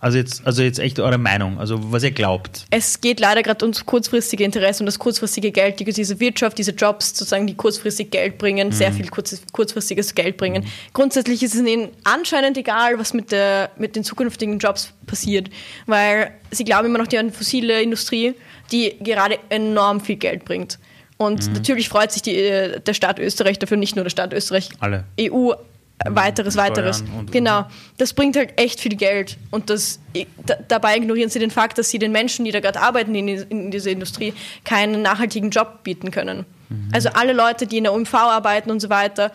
Also jetzt, also jetzt echt eure Meinung, also was ihr glaubt. Es geht leider gerade ums kurzfristige Interesse und das kurzfristige Geld, die, diese Wirtschaft, diese Jobs sozusagen, die kurzfristig Geld bringen, sehr viel kurz, kurzfristiges Geld bringen. Grundsätzlich ist es ihnen anscheinend egal, was mit, der, mit den zukünftigen Jobs passiert, weil sie glauben immer noch die an fossile Industrie, die gerade enorm viel Geld bringt. Und natürlich freut sich die, äh, der Staat Österreich dafür, nicht nur der Staat Österreich, Alle. EU, weiteres, Steuern weiteres. und- genau. Das bringt halt echt viel Geld. Und das, da, dabei ignorieren sie den Fakt, dass sie den Menschen, die da gerade arbeiten in, in dieser Industrie, keinen nachhaltigen Job bieten können. Also alle Leute, die in der UMV arbeiten und so weiter,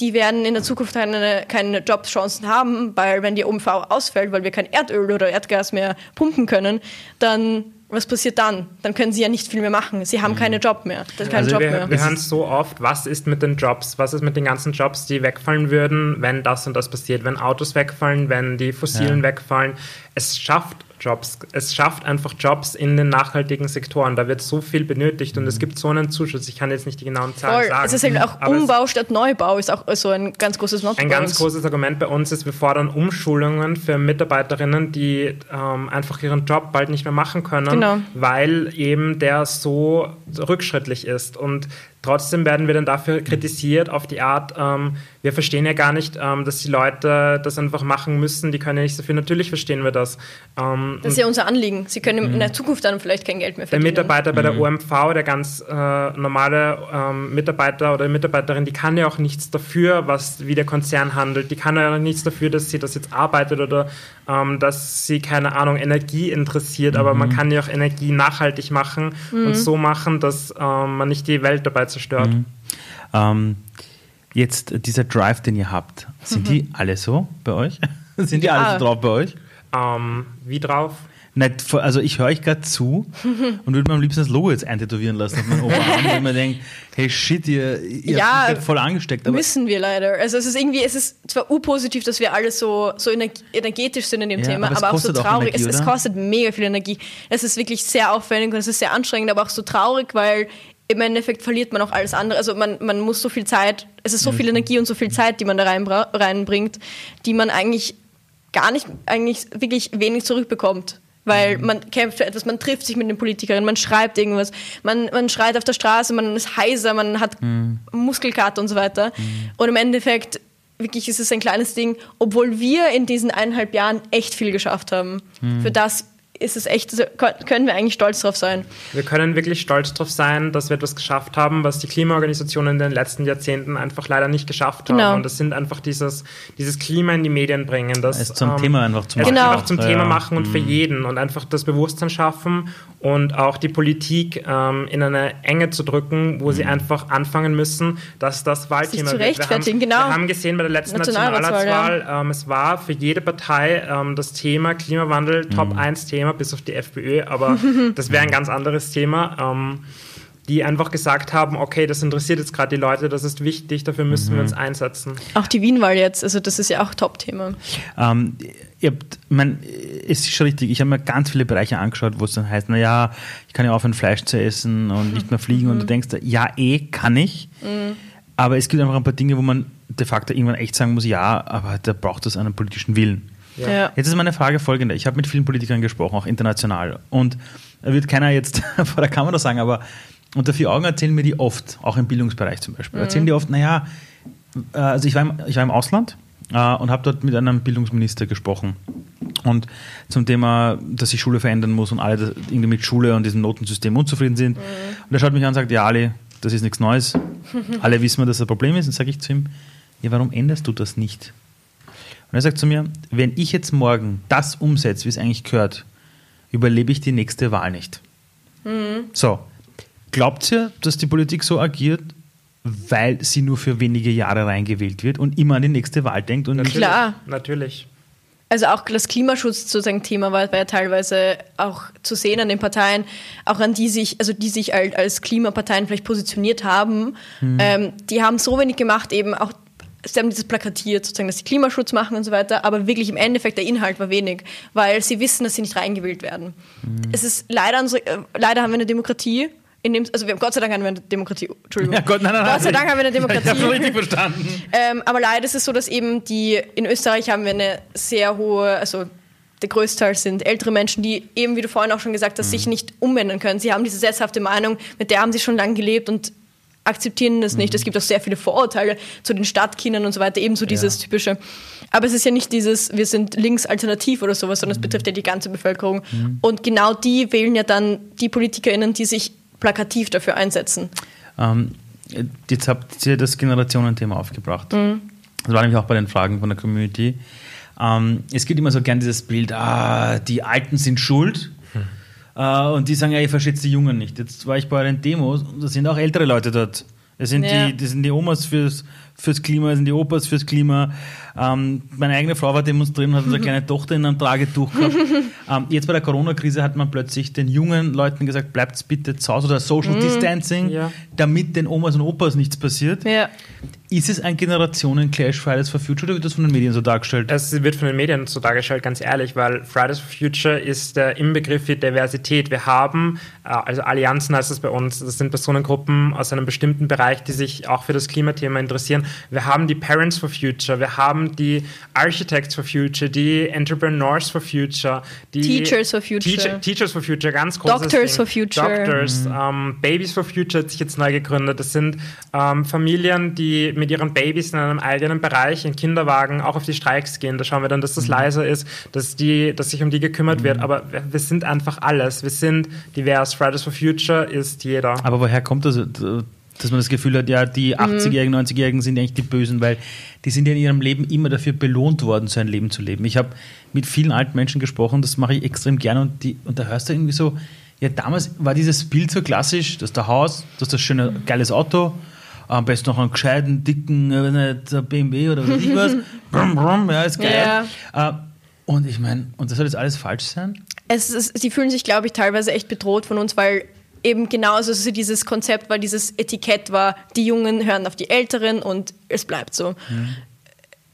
die werden in der Zukunft keine, keine Jobchancen haben, weil wenn die UMV ausfällt, weil wir kein Erdöl oder Erdgas mehr pumpen können, dann was passiert dann? Dann können sie ja nicht viel mehr machen. Sie haben keinen Job mehr. Das ist kein Also Job wir, mehr. wir hören so oft, was ist mit den Jobs? Was ist mit den ganzen Jobs, die wegfallen würden, wenn das und das passiert? Wenn Autos wegfallen, wenn die Fossilen Ja. wegfallen. Es schafft Jobs. Es schafft einfach Jobs in den nachhaltigen Sektoren. Da wird so viel benötigt und es gibt so einen Zuschuss. Ich kann jetzt nicht die genauen Zahlen Voll. sagen. Es ist halt auch Umbau statt Neubau, ist auch so ein ganz großes Motto Ein ganz großes Argument bei uns ist, wir fordern Umschulungen für Mitarbeiterinnen, die ähm, einfach ihren Job bald nicht mehr machen können, Genau. weil eben der so rückschrittlich ist. Und Trotzdem werden wir dann dafür kritisiert auf die Art, ähm, wir verstehen ja gar nicht, ähm, dass die Leute das einfach machen müssen, die können ja nicht so viel. Natürlich verstehen wir das. Ähm, das ist ja unser Anliegen. Sie können in der Zukunft dann vielleicht kein Geld mehr verdienen. Der Mitarbeiter bei der mhm. OMV, der ganz äh, normale ähm, Mitarbeiter oder Mitarbeiterin, die kann ja auch nichts dafür, was, wie der Konzern handelt. Die kann ja auch nichts dafür, dass sie das jetzt arbeitet oder ähm, dass sie, keine Ahnung, Energie interessiert. Mhm. Aber man mhm. kann ja auch Energie nachhaltig machen mhm. und so machen, dass ähm, man nicht die Welt dabei zerstört. Mhm. Ähm, jetzt dieser Drive, den ihr habt, sind mhm. die alle so bei euch? sind die ja. alle so drauf bei euch? Ähm, wie drauf? Nicht, also ich höre euch gerade zu und würde mir am liebsten das Logo jetzt eintätowieren lassen auf meinen Oberarm, weil man denkt, hey shit, ihr, ihr ja, habt voll angesteckt. Aber müssen wir leider. Also es ist irgendwie, es ist zwar u-positiv, dass wir alle so, so energetisch sind in dem ja, Thema, aber, aber auch so traurig. Auch Energie, es, es, kostet mega viel Energie. Es ist wirklich sehr aufwendig und es ist sehr anstrengend, aber auch so traurig, weil im Endeffekt verliert man auch alles andere. Also man, man muss so viel Zeit, es ist so viel mhm. Energie und so viel Zeit, die man da rein, reinbringt, die man eigentlich gar nicht, eigentlich wirklich wenig zurückbekommt. Weil mhm. man kämpft für etwas, man trifft sich mit den Politikern, man schreibt irgendwas, man, man schreit auf der Straße, man ist heiser, man hat mhm. Muskelkater und so weiter. Mhm. Und im Endeffekt wirklich ist es ein kleines Ding, obwohl wir in diesen eineinhalb Jahren echt viel geschafft haben. Mhm. Für das ist es echt, können wir eigentlich stolz drauf sein. Wir können wirklich stolz drauf sein, dass wir etwas geschafft haben, was die Klimaorganisationen in den letzten Jahrzehnten einfach leider nicht geschafft genau. haben. Und das sind einfach dieses, dieses Klima in die Medien bringen. Das, es zum ähm, Thema einfach zu machen. Genau. Einfach zum ja. Thema machen und mhm. für jeden und einfach das Bewusstsein schaffen und auch die Politik ähm, in eine Enge zu drücken, wo mhm. sie einfach anfangen müssen, dass das Wahlthema wird. Wir haben, genau. wir haben gesehen bei der letzten Nationalratswahl, ja. ähm, es war für jede Partei ähm, das Thema Klimawandel mhm. Top 1 Thema Thema, bis auf die FPÖ, aber das wäre ein ganz anderes Thema. Ähm, die einfach gesagt haben, okay, das interessiert jetzt gerade die Leute, das ist wichtig, dafür müssen mhm. wir uns einsetzen. Auch die Wien-Wahl jetzt, also das ist ja auch Top-Thema. Ähm, ihr habt, mein, es ist schon richtig, ich habe mir ganz viele Bereiche angeschaut, wo es dann heißt, naja, ich kann ja aufhören, Fleisch zu essen und nicht mehr fliegen mhm. und du denkst, ja, eh, kann ich. Mhm. Aber es gibt einfach ein paar Dinge, wo man de facto irgendwann echt sagen muss, ja, aber da braucht es einen politischen Willen. Ja. Jetzt ist meine Frage folgende. Ich habe mit vielen Politikern gesprochen, auch international. Und da wird keiner jetzt vor der Kamera sagen, aber unter vier Augen erzählen mir die oft, auch im Bildungsbereich zum Beispiel, mhm. erzählen die oft, naja, äh, also ich war im, ich war im Ausland äh, und habe dort mit einem Bildungsminister gesprochen. Und zum Thema, dass sich Schule verändern muss und alle irgendwie mit Schule und diesem Notensystem unzufrieden sind. Mhm. Und er schaut mich an und sagt, ja, Ali, das ist nichts Neues. alle wissen, dass das ein Problem ist. Und sage ich zu ihm, ja, warum änderst du das nicht? Und er sagt zu mir, wenn ich jetzt morgen das umsetze, wie es eigentlich gehört, überlebe ich die nächste Wahl nicht. Mhm. So, glaubt ihr, dass die Politik so agiert, weil sie nur für wenige Jahre reingewählt wird und immer an die nächste Wahl denkt? Und natürlich, Klar. Natürlich. Also auch das Klimaschutz sozusagen Thema war, war ja teilweise auch zu sehen an den Parteien, auch an die sich, also die sich als Klimaparteien vielleicht positioniert haben. Mhm. Ähm, die haben so wenig gemacht, eben auch sie haben dieses plakatiert, sozusagen, dass sie Klimaschutz machen und so weiter, aber wirklich im Endeffekt der Inhalt war wenig, weil sie wissen, dass sie nicht reingewählt werden. Mhm. Es ist leider, unsere, äh, leider haben wir eine Demokratie, in dem, also wir haben Gott sei Dank haben wir eine Demokratie. Entschuldigung. Ja, Gott, nein, nein, Gott sei Dank haben wir eine Demokratie. Ich habe richtig verstanden. Ähm, aber leider ist es so, dass eben die in Österreich haben wir eine sehr hohe, also der Größteil sind ältere Menschen, die eben, wie du vorhin auch schon gesagt hast, mhm. sich nicht umwenden können. Sie haben diese setzhafte Meinung, mit der haben sie schon lange gelebt und akzeptieren das nicht. Mhm. Es gibt auch sehr viele Vorurteile zu den Stadtkindern und so weiter, ebenso dieses ja. typische. Aber es ist ja nicht dieses, wir sind links alternativ oder sowas, sondern es mhm. betrifft ja die ganze Bevölkerung. Mhm. Und genau die wählen ja dann die PolitikerInnen, die sich plakativ dafür einsetzen. Ähm, jetzt habt ihr das Generationenthema aufgebracht. Mhm. Das war nämlich auch bei den Fragen von der Community. Ähm, es gibt immer so gern dieses Bild, ah, die Alten sind schuld äh, und die sagen, ja, ihr versteht die Jungen nicht. Jetzt war ich bei euren Demos und da sind auch ältere Leute dort. Das sind, ja. die, das sind die Omas fürs, fürs Klima, sind die Opas fürs Klima. Ähm, meine eigene Frau war demonstrieren und hat unsere kleine Tochter in einem Tragetuch gehabt. ähm, jetzt bei der Corona-Krise hat man plötzlich den jungen Leuten gesagt, bleibt bitte zu Hause oder Social mm. Distancing, ja. damit den Omas und Opas nichts passiert. Ja. Ist es ein Generationen-Clash Fridays for Future oder wird das von den Medien so dargestellt? Es wird von den Medien so dargestellt, ganz ehrlich, weil Fridays for Future ist der Inbegriff für Diversität. Wir haben, äh, also Allianzen heißt es bei uns, das sind Personengruppen aus einem bestimmten Bereich, die sich auch für das Klimathema interessieren. Wir haben die Parents for Future, wir haben die Architects for Future, die Entrepreneurs for Future, die Teachers for Future. Teacher, Teachers for Future, ganz großes Doctors Ding. for Future. Doctors, ähm, Babies for Future hat sich jetzt neu gegründet. Das sind ähm, Familien, die mit ihren Babys in einem eigenen Bereich, in Kinderwagen, auch auf die Streiks gehen. Da schauen wir dann, dass das leiser ist, dass, die, dass sich um die gekümmert wird. Aber wir, wir sind einfach alles. Wir sind divers. Fridays for Future ist jeder. Aber woher kommt das, dass man das Gefühl hat, ja, die 80-Jährigen, 90-Jährigen sind eigentlich die Bösen, weil die sind ja in ihrem Leben immer dafür belohnt worden, so ein Leben zu leben. Ich habe mit vielen alten Menschen gesprochen, das mache ich extrem gerne und, die, und da hörst du irgendwie so, ja, damals war dieses Bild so klassisch, dass der Haus, dass das schöne, geiles Auto, am besten noch einen gescheiten, dicken, äh, nicht, BMW oder was ich was. brumm, brumm, ja, ist geil. Äh, und ich meine, und das soll jetzt alles falsch sein? Es ist, sie fühlen sich, glaube ich, teilweise echt bedroht von uns, weil eben genauso so dieses Konzept war, dieses Etikett war, die Jungen hören auf die Älteren und es bleibt so.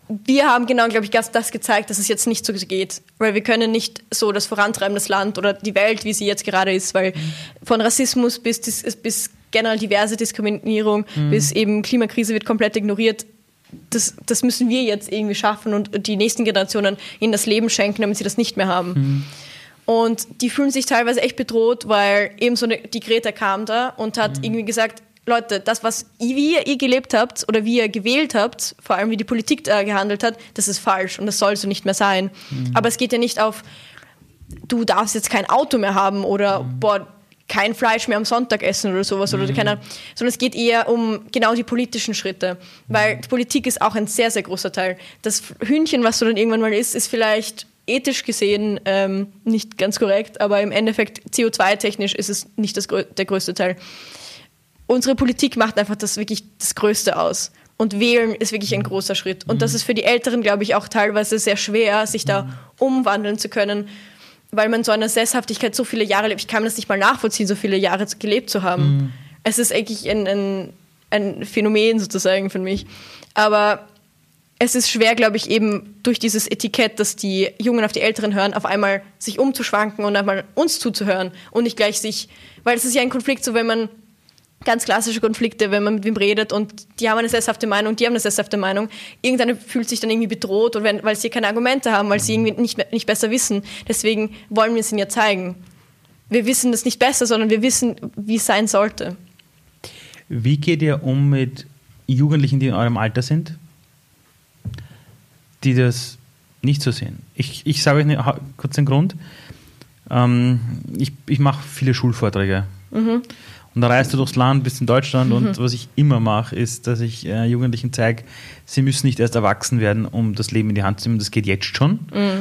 Wir haben genau, glaube ich, das gezeigt, dass es jetzt nicht so geht, weil wir können nicht so das vorantreiben, das Land oder die Welt, wie sie jetzt gerade ist, weil von Rassismus bis, bis generell diverse Diskriminierung bis eben Klimakrise wird komplett ignoriert. Das, das müssen wir jetzt irgendwie schaffen und die nächsten Generationen ihnen das Leben schenken, damit sie das nicht mehr haben. Und die fühlen sich teilweise echt bedroht, weil eben so eine, die Greta kam da und hat irgendwie gesagt, Leute, das, was ihr, wie ihr gelebt habt oder wie ihr gewählt habt, vor allem wie die Politik da gehandelt hat, das ist falsch und das soll so nicht mehr sein. Aber es geht ja nicht auf, du darfst jetzt kein Auto mehr haben oder boah, kein Fleisch mehr am Sonntag essen oder sowas oder keine, sondern es geht eher um genau die politischen Schritte, weil die Politik ist auch ein sehr, sehr großer Teil. Das Hühnchen, was du dann irgendwann mal isst, ist vielleicht ethisch gesehen ähm, nicht ganz korrekt, aber im Endeffekt CO2-technisch ist es nicht das, der größte Teil. Unsere Politik macht einfach das wirklich das Größte aus. Und wählen ist wirklich ein großer Schritt. Und das ist für die Älteren, glaube ich, auch teilweise sehr schwer, sich da umwandeln zu können, weil man so eine Sesshaftigkeit so viele Jahre lebt. Ich kann das nicht mal nachvollziehen, so viele Jahre gelebt zu haben. Es ist eigentlich ein, ein, ein Phänomen sozusagen für mich. Aber es ist schwer, glaube ich, eben durch dieses Etikett, dass die Jungen auf die Älteren hören, auf einmal sich umzuschwanken und einmal uns zuzuhören und nicht gleich sich, weil es ist ja ein Konflikt, so wenn man ganz klassische Konflikte, wenn man mit wem redet und die haben eine sesshafte Meinung, die haben eine sesshafte Meinung. Irgendeine fühlt sich dann irgendwie bedroht, oder wenn, weil sie keine Argumente haben, weil sie irgendwie nicht, nicht besser wissen. Deswegen wollen wir es ihnen ja zeigen. Wir wissen das nicht besser, sondern wir wissen, wie es sein sollte. Wie geht ihr um mit Jugendlichen, die in eurem Alter sind, die das nicht so sehen? Ich, ich sage euch ne- ha- kurz den Grund. Ähm, ich ich mache viele Schulvorträge. Und da reist du durchs Land, bist in Deutschland und was ich immer mache, ist, dass ich äh, Jugendlichen zeige, sie müssen nicht erst erwachsen werden, um das Leben in die Hand zu nehmen. Das geht jetzt schon.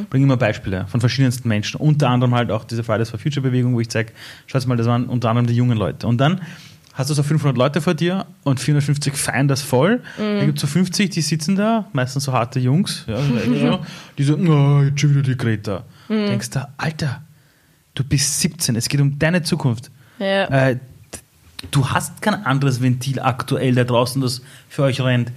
Bringe immer Beispiele von verschiedensten Menschen. Unter anderem halt auch diese Fridays for Future Bewegung, wo ich zeige, schaut mal, das waren unter anderem die jungen Leute. Und dann hast du so 500 Leute vor dir und 450 feiern das voll. Dann gibt es so 50, die sitzen da, meistens so harte Jungs, ja, so, die so, oh, jetzt schon wieder die Greta. Denkst du, Alter, du bist 17, es geht um deine Zukunft. Ja. Äh, du hast kein anderes Ventil aktuell da draußen, das für euch rennt.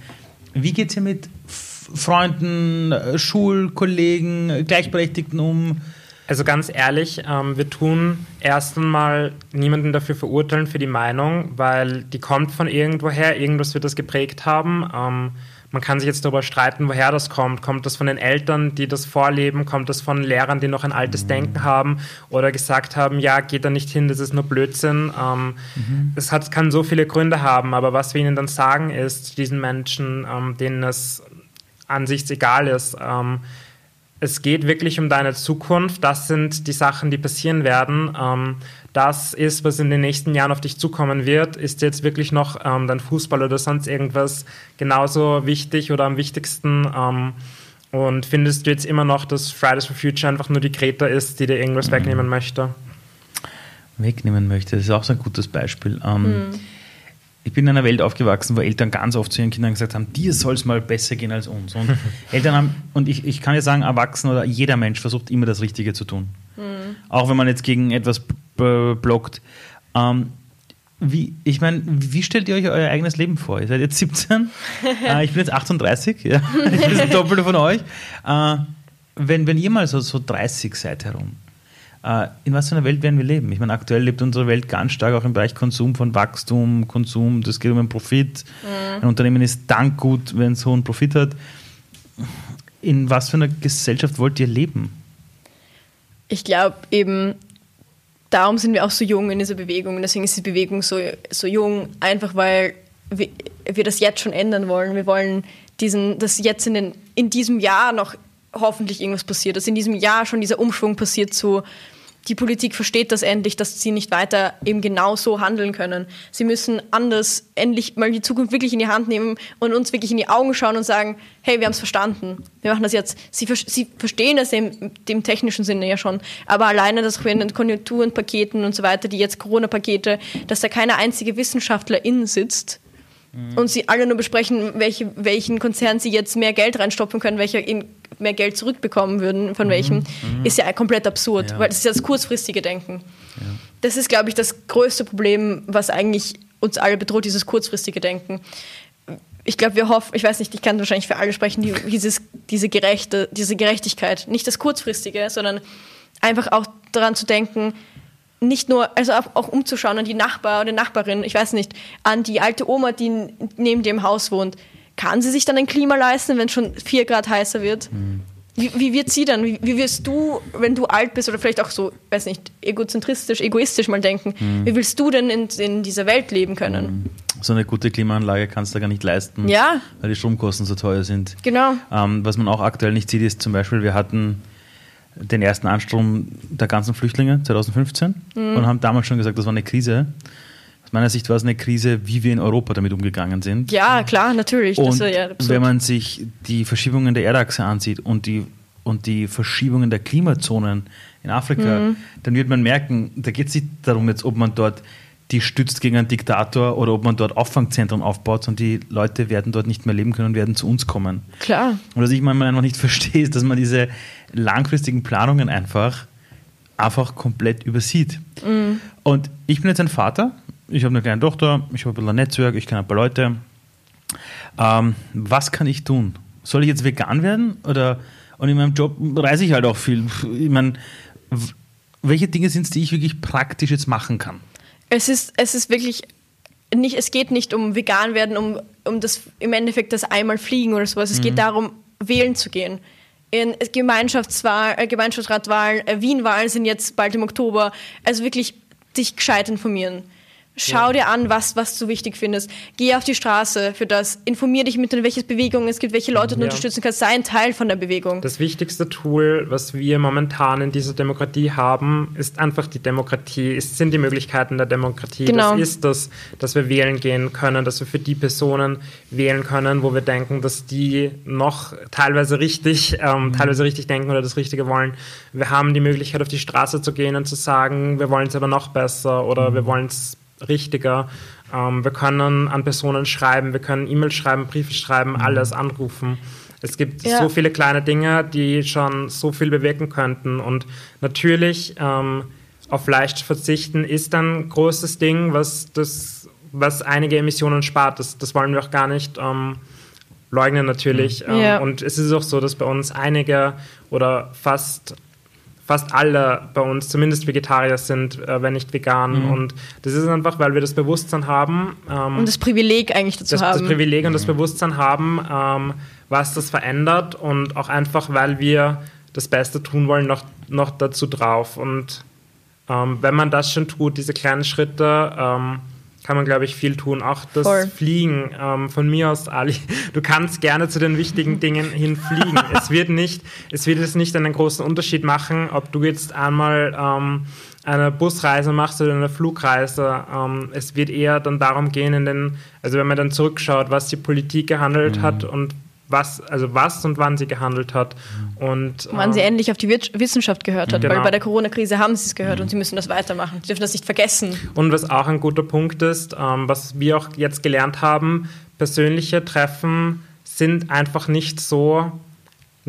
Wie geht es hier mit Freunden, Schulkollegen, Gleichberechtigten um? Also ganz ehrlich, ähm, wir tun erst einmal niemanden dafür verurteilen für die Meinung, weil die kommt von irgendwoher, irgendwas wird das geprägt haben. Ähm, man kann sich jetzt darüber streiten, woher das kommt. Kommt das von den Eltern, die das vorleben? Kommt das von Lehrern, die noch ein altes Denken haben oder gesagt haben, ja, geht da nicht hin, das ist nur Blödsinn. Ähm, Es hat, kann so viele Gründe haben, aber was wir ihnen dann sagen ist, diesen Menschen, ähm, denen es an sich egal ist, ähm, es geht wirklich um deine Zukunft. Das sind die Sachen, die passieren werden. Ähm, das ist, was in den nächsten Jahren auf dich zukommen wird. Ist jetzt wirklich noch ähm, dein Fußball oder sonst irgendwas genauso wichtig oder am wichtigsten? Ähm, und findest du jetzt immer noch, dass Fridays for Future einfach nur die Greta ist, die dir irgendwas wegnehmen möchte? wegnehmen möchte. Das ist auch so ein gutes Beispiel. Ähm, Ich bin in einer Welt aufgewachsen, wo Eltern ganz oft zu ihren Kindern gesagt haben, dir soll es mal besser gehen als uns. Und Eltern haben, und ich, ich kann ja sagen, Erwachsene oder jeder Mensch versucht immer das Richtige zu tun. Auch wenn man jetzt gegen etwas blockt. Ähm, wie, ich meine, wie stellt ihr euch euer eigenes Leben vor? Ihr seid jetzt 17, äh, ich bin jetzt 38, ja. ich bin das Doppelte von euch. Äh, wenn, wenn ihr mal so, so 30 seid herum, in was für einer Welt werden wir leben? Ich meine, aktuell lebt unsere Welt ganz stark auch im Bereich Konsum von Wachstum, Konsum, das geht um einen Profit. Mhm. Ein Unternehmen ist dank gut, wenn es hohen Profit hat. In was für einer Gesellschaft wollt ihr leben? Ich glaube eben, darum sind wir auch so jung in dieser Bewegung. Und deswegen ist die Bewegung so, so jung, einfach weil wir, wir das jetzt schon ändern wollen. Wir wollen diesen, dass jetzt in, den, in diesem Jahr noch hoffentlich irgendwas passiert, dass in diesem Jahr schon dieser Umschwung passiert zu, die Politik versteht das endlich, dass sie nicht weiter eben genau so handeln können. Sie müssen anders endlich mal die Zukunft wirklich in die Hand nehmen und uns wirklich in die Augen schauen und sagen, hey, wir haben es verstanden. Wir machen das jetzt. Sie, sie verstehen das im, im, technischen Sinne ja schon. Aber alleine, dass wir in den Konjunkturen, Paketen und so weiter, die jetzt Corona-Pakete, dass da keine einzige Wissenschaftlerin sitzt, mhm. und sie alle nur besprechen, welche, welchen Konzern sie jetzt mehr Geld reinstopfen können, welcher ihnen mehr Geld zurückbekommen würden, von mhm. welchem, mhm. ist ja komplett absurd, ja. weil das ist ja das kurzfristige Denken. Ja. Das ist, glaube ich, das größte Problem, was eigentlich uns alle bedroht, dieses kurzfristige Denken. Ich glaube, wir hoffen, ich weiß nicht, ich kann wahrscheinlich für alle sprechen, die, dieses, diese, gerechte, diese Gerechtigkeit, nicht das kurzfristige, sondern einfach auch daran zu denken, nicht nur, also auch, auch, umzuschauen an die Nachbar oder Nachbarin, ich weiß nicht, an die alte Oma, die neben dem Haus wohnt. Kann sie sich dann ein Klima leisten, wenn es schon vier Grad heißer wird? Mhm. Wie, wie, wird sie dann? Wie, wie, wirst du, wenn du alt bist oder vielleicht auch so, weiß nicht, egozentristisch, egoistisch mal denken, mhm. wie willst du denn in, in, dieser Welt leben können? Mhm. So eine gute Klimaanlage kannst du gar nicht leisten, ja. weil die Stromkosten so teuer sind. Genau. Ähm, was man auch aktuell nicht sieht, ist zum Beispiel, wir hatten den ersten Anstrom der ganzen Flüchtlinge 2015 mhm. und haben damals schon gesagt, das war eine Krise. Aus meiner Sicht war es eine Krise, wie wir in Europa damit umgegangen sind. Ja, klar, natürlich. Und ja wenn man sich die Verschiebungen der Erdachse ansieht und die, und die Verschiebungen der Klimazonen in Afrika, mhm. dann wird man merken, da geht es nicht darum, jetzt, ob man dort die stützt gegen einen Diktator oder ob man dort Auffangzentren aufbaut, sondern die Leute werden dort nicht mehr leben können und werden zu uns kommen. Klar. Und was ich manchmal einfach nicht verstehe, ist, dass man diese langfristigen Planungen einfach einfach komplett übersieht. Mhm. Und ich bin jetzt ein Vater, ich habe eine kleine Tochter, ich habe ein bisschen ein Netzwerk, ich kenne ein paar Leute. Ähm, was kann ich tun? Soll ich jetzt vegan werden? Oder und in meinem Job reise ich halt auch viel. Ich meine, welche Dinge sind es, die ich wirklich praktisch jetzt machen kann? Es ist, es ist wirklich nicht, es geht nicht um vegan werden, um, um das im Endeffekt das einmal fliegen oder sowas. Es mhm. geht darum, wählen zu gehen in Gemeinschaftswahl, äh, Gemeinschaftsratwahlen, äh, Wienwahlen sind jetzt bald im Oktober. Also wirklich dich gescheit informieren. Schau ja. dir an, was, was du wichtig findest. Geh auf die Straße für das. Informier dich mit, welche Bewegungen es gibt, welche Leute du ja. unterstützen kannst. Sei ein Teil von der Bewegung. Das wichtigste Tool, was wir momentan in dieser Demokratie haben, ist einfach die Demokratie. Es sind die Möglichkeiten der Demokratie. Genau. Das ist das, dass wir wählen gehen können, dass wir für die Personen wählen können, wo wir denken, dass die noch teilweise richtig, ähm, mhm. teilweise richtig denken oder das Richtige wollen. Wir haben die Möglichkeit, auf die Straße zu gehen und zu sagen, wir wollen es aber noch besser oder mhm. wir wollen es richtiger. Ähm, wir können an Personen schreiben, wir können E-Mails schreiben, Briefe schreiben, mhm. alles anrufen. Es gibt ja. so viele kleine Dinge, die schon so viel bewirken könnten. Und natürlich ähm, auf leicht verzichten ist ein großes Ding, was, das, was einige Emissionen spart. Das, das wollen wir auch gar nicht ähm, leugnen natürlich. Mhm. Ja. Und es ist auch so, dass bei uns einige oder fast fast alle bei uns zumindest Vegetarier sind, äh, wenn nicht vegan. Mhm. Und das ist einfach, weil wir das Bewusstsein haben. Ähm, und das Privileg eigentlich dazu das, haben. Das Privileg und das mhm. Bewusstsein haben, ähm, was das verändert. Und auch einfach, weil wir das Beste tun wollen, noch, noch dazu drauf. Und ähm, wenn man das schon tut, diese kleinen Schritte, ähm, kann man, glaube ich, viel tun. Auch das Voll. Fliegen ähm, von mir aus, Ali. Du kannst gerne zu den wichtigen Dingen hinfliegen. es wird nicht, es wird es nicht einen großen Unterschied machen, ob du jetzt einmal ähm, eine Busreise machst oder eine Flugreise. Ähm, es wird eher dann darum gehen, in den, also wenn man dann zurückschaut, was die Politik gehandelt mhm. hat und was, also was und wann sie gehandelt hat. Und, wann äh, sie endlich auf die Wissenschaft gehört hat, genau. weil bei der Corona-Krise haben sie es gehört mhm. und sie müssen das weitermachen. Sie dürfen das nicht vergessen. Und was auch ein guter Punkt ist, ähm, was wir auch jetzt gelernt haben, persönliche Treffen sind einfach nicht so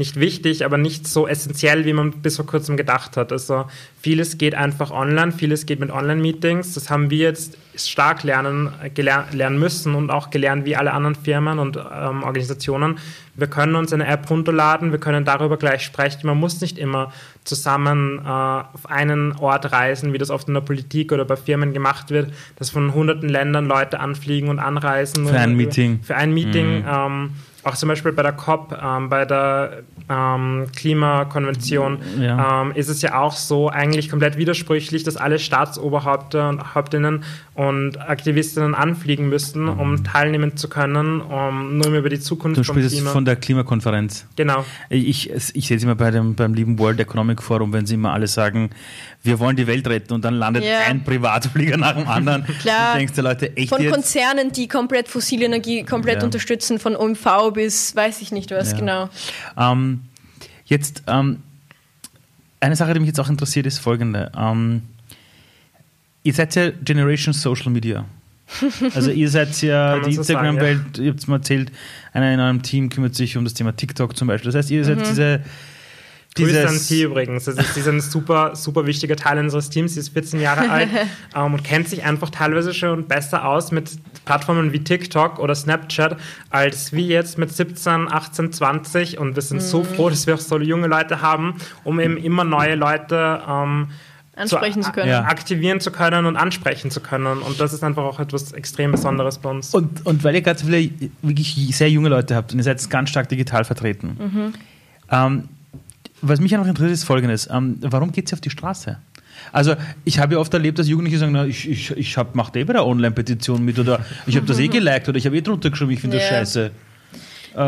nicht wichtig, aber nicht so essentiell, wie man bis vor kurzem gedacht hat. Also vieles geht einfach online, vieles geht mit Online-Meetings. Das haben wir jetzt stark lernen, lernen müssen und auch gelernt wie alle anderen Firmen und ähm, Organisationen. Wir können uns eine App runterladen, wir können darüber gleich sprechen. Man muss nicht immer zusammen äh, auf einen Ort reisen, wie das oft in der Politik oder bei Firmen gemacht wird, dass von hunderten Ländern Leute anfliegen und anreisen. Für ein Meeting. Für ein Meeting. Mhm. Ähm, auch zum Beispiel bei der COP, ähm, bei der ähm, Klimakonvention, ja. ähm, ist es ja auch so eigentlich komplett widersprüchlich, dass alle Staatsoberhäupter und Hauptinnen und Aktivistinnen anfliegen müssten, um mhm. teilnehmen zu können, um nur über die Zukunft du vom Klima. von der Klimakonferenz. Genau. Ich, ich, ich sehe es immer bei dem, beim lieben World Economic Forum, wenn sie immer alle sagen, wir wollen die Welt retten und dann landet yeah. ein Privatflieger nach dem anderen. Klar. denkst du, Leute, echt Von jetzt? Konzernen, die komplett fossile Energie komplett ja. unterstützen, von OMV bis weiß ich nicht was, ja. genau. Ähm, jetzt, ähm, eine Sache, die mich jetzt auch interessiert, ist folgende. Ähm, ihr seid ja Generation Social Media. Also ihr seid ja die Instagram-Welt, ja. ihr habt es mal erzählt, einer in eurem Team kümmert sich um das Thema TikTok zum Beispiel. Das heißt, ihr seid mhm. diese Grüße an Sie übrigens. Das ist, sie sind ein super, super wichtiger Teil unseres Teams. Sie ist 14 Jahre alt ähm, und kennt sich einfach teilweise schon besser aus mit Plattformen wie TikTok oder Snapchat als wir jetzt mit 17, 18, 20. Und wir sind mhm. so froh, dass wir auch so junge Leute haben, um eben immer neue Leute ähm, ansprechen zu, zu können. Ja. aktivieren zu können und ansprechen zu können. Und das ist einfach auch etwas extrem Besonderes bei uns. Und, und weil ihr gerade so viele wirklich sehr junge Leute habt und ihr seid ganz stark digital vertreten, mhm. ähm, was mich einfach interessiert, ist folgendes. Ähm, warum geht sie auf die Straße? Also ich habe ja oft erlebt, dass Jugendliche sagen, na, ich, ich, ich mache eh bei der Online-Petition mit oder ich habe das eh geliked oder ich habe eh drunter geschrieben, ich finde yeah. das scheiße. Äh,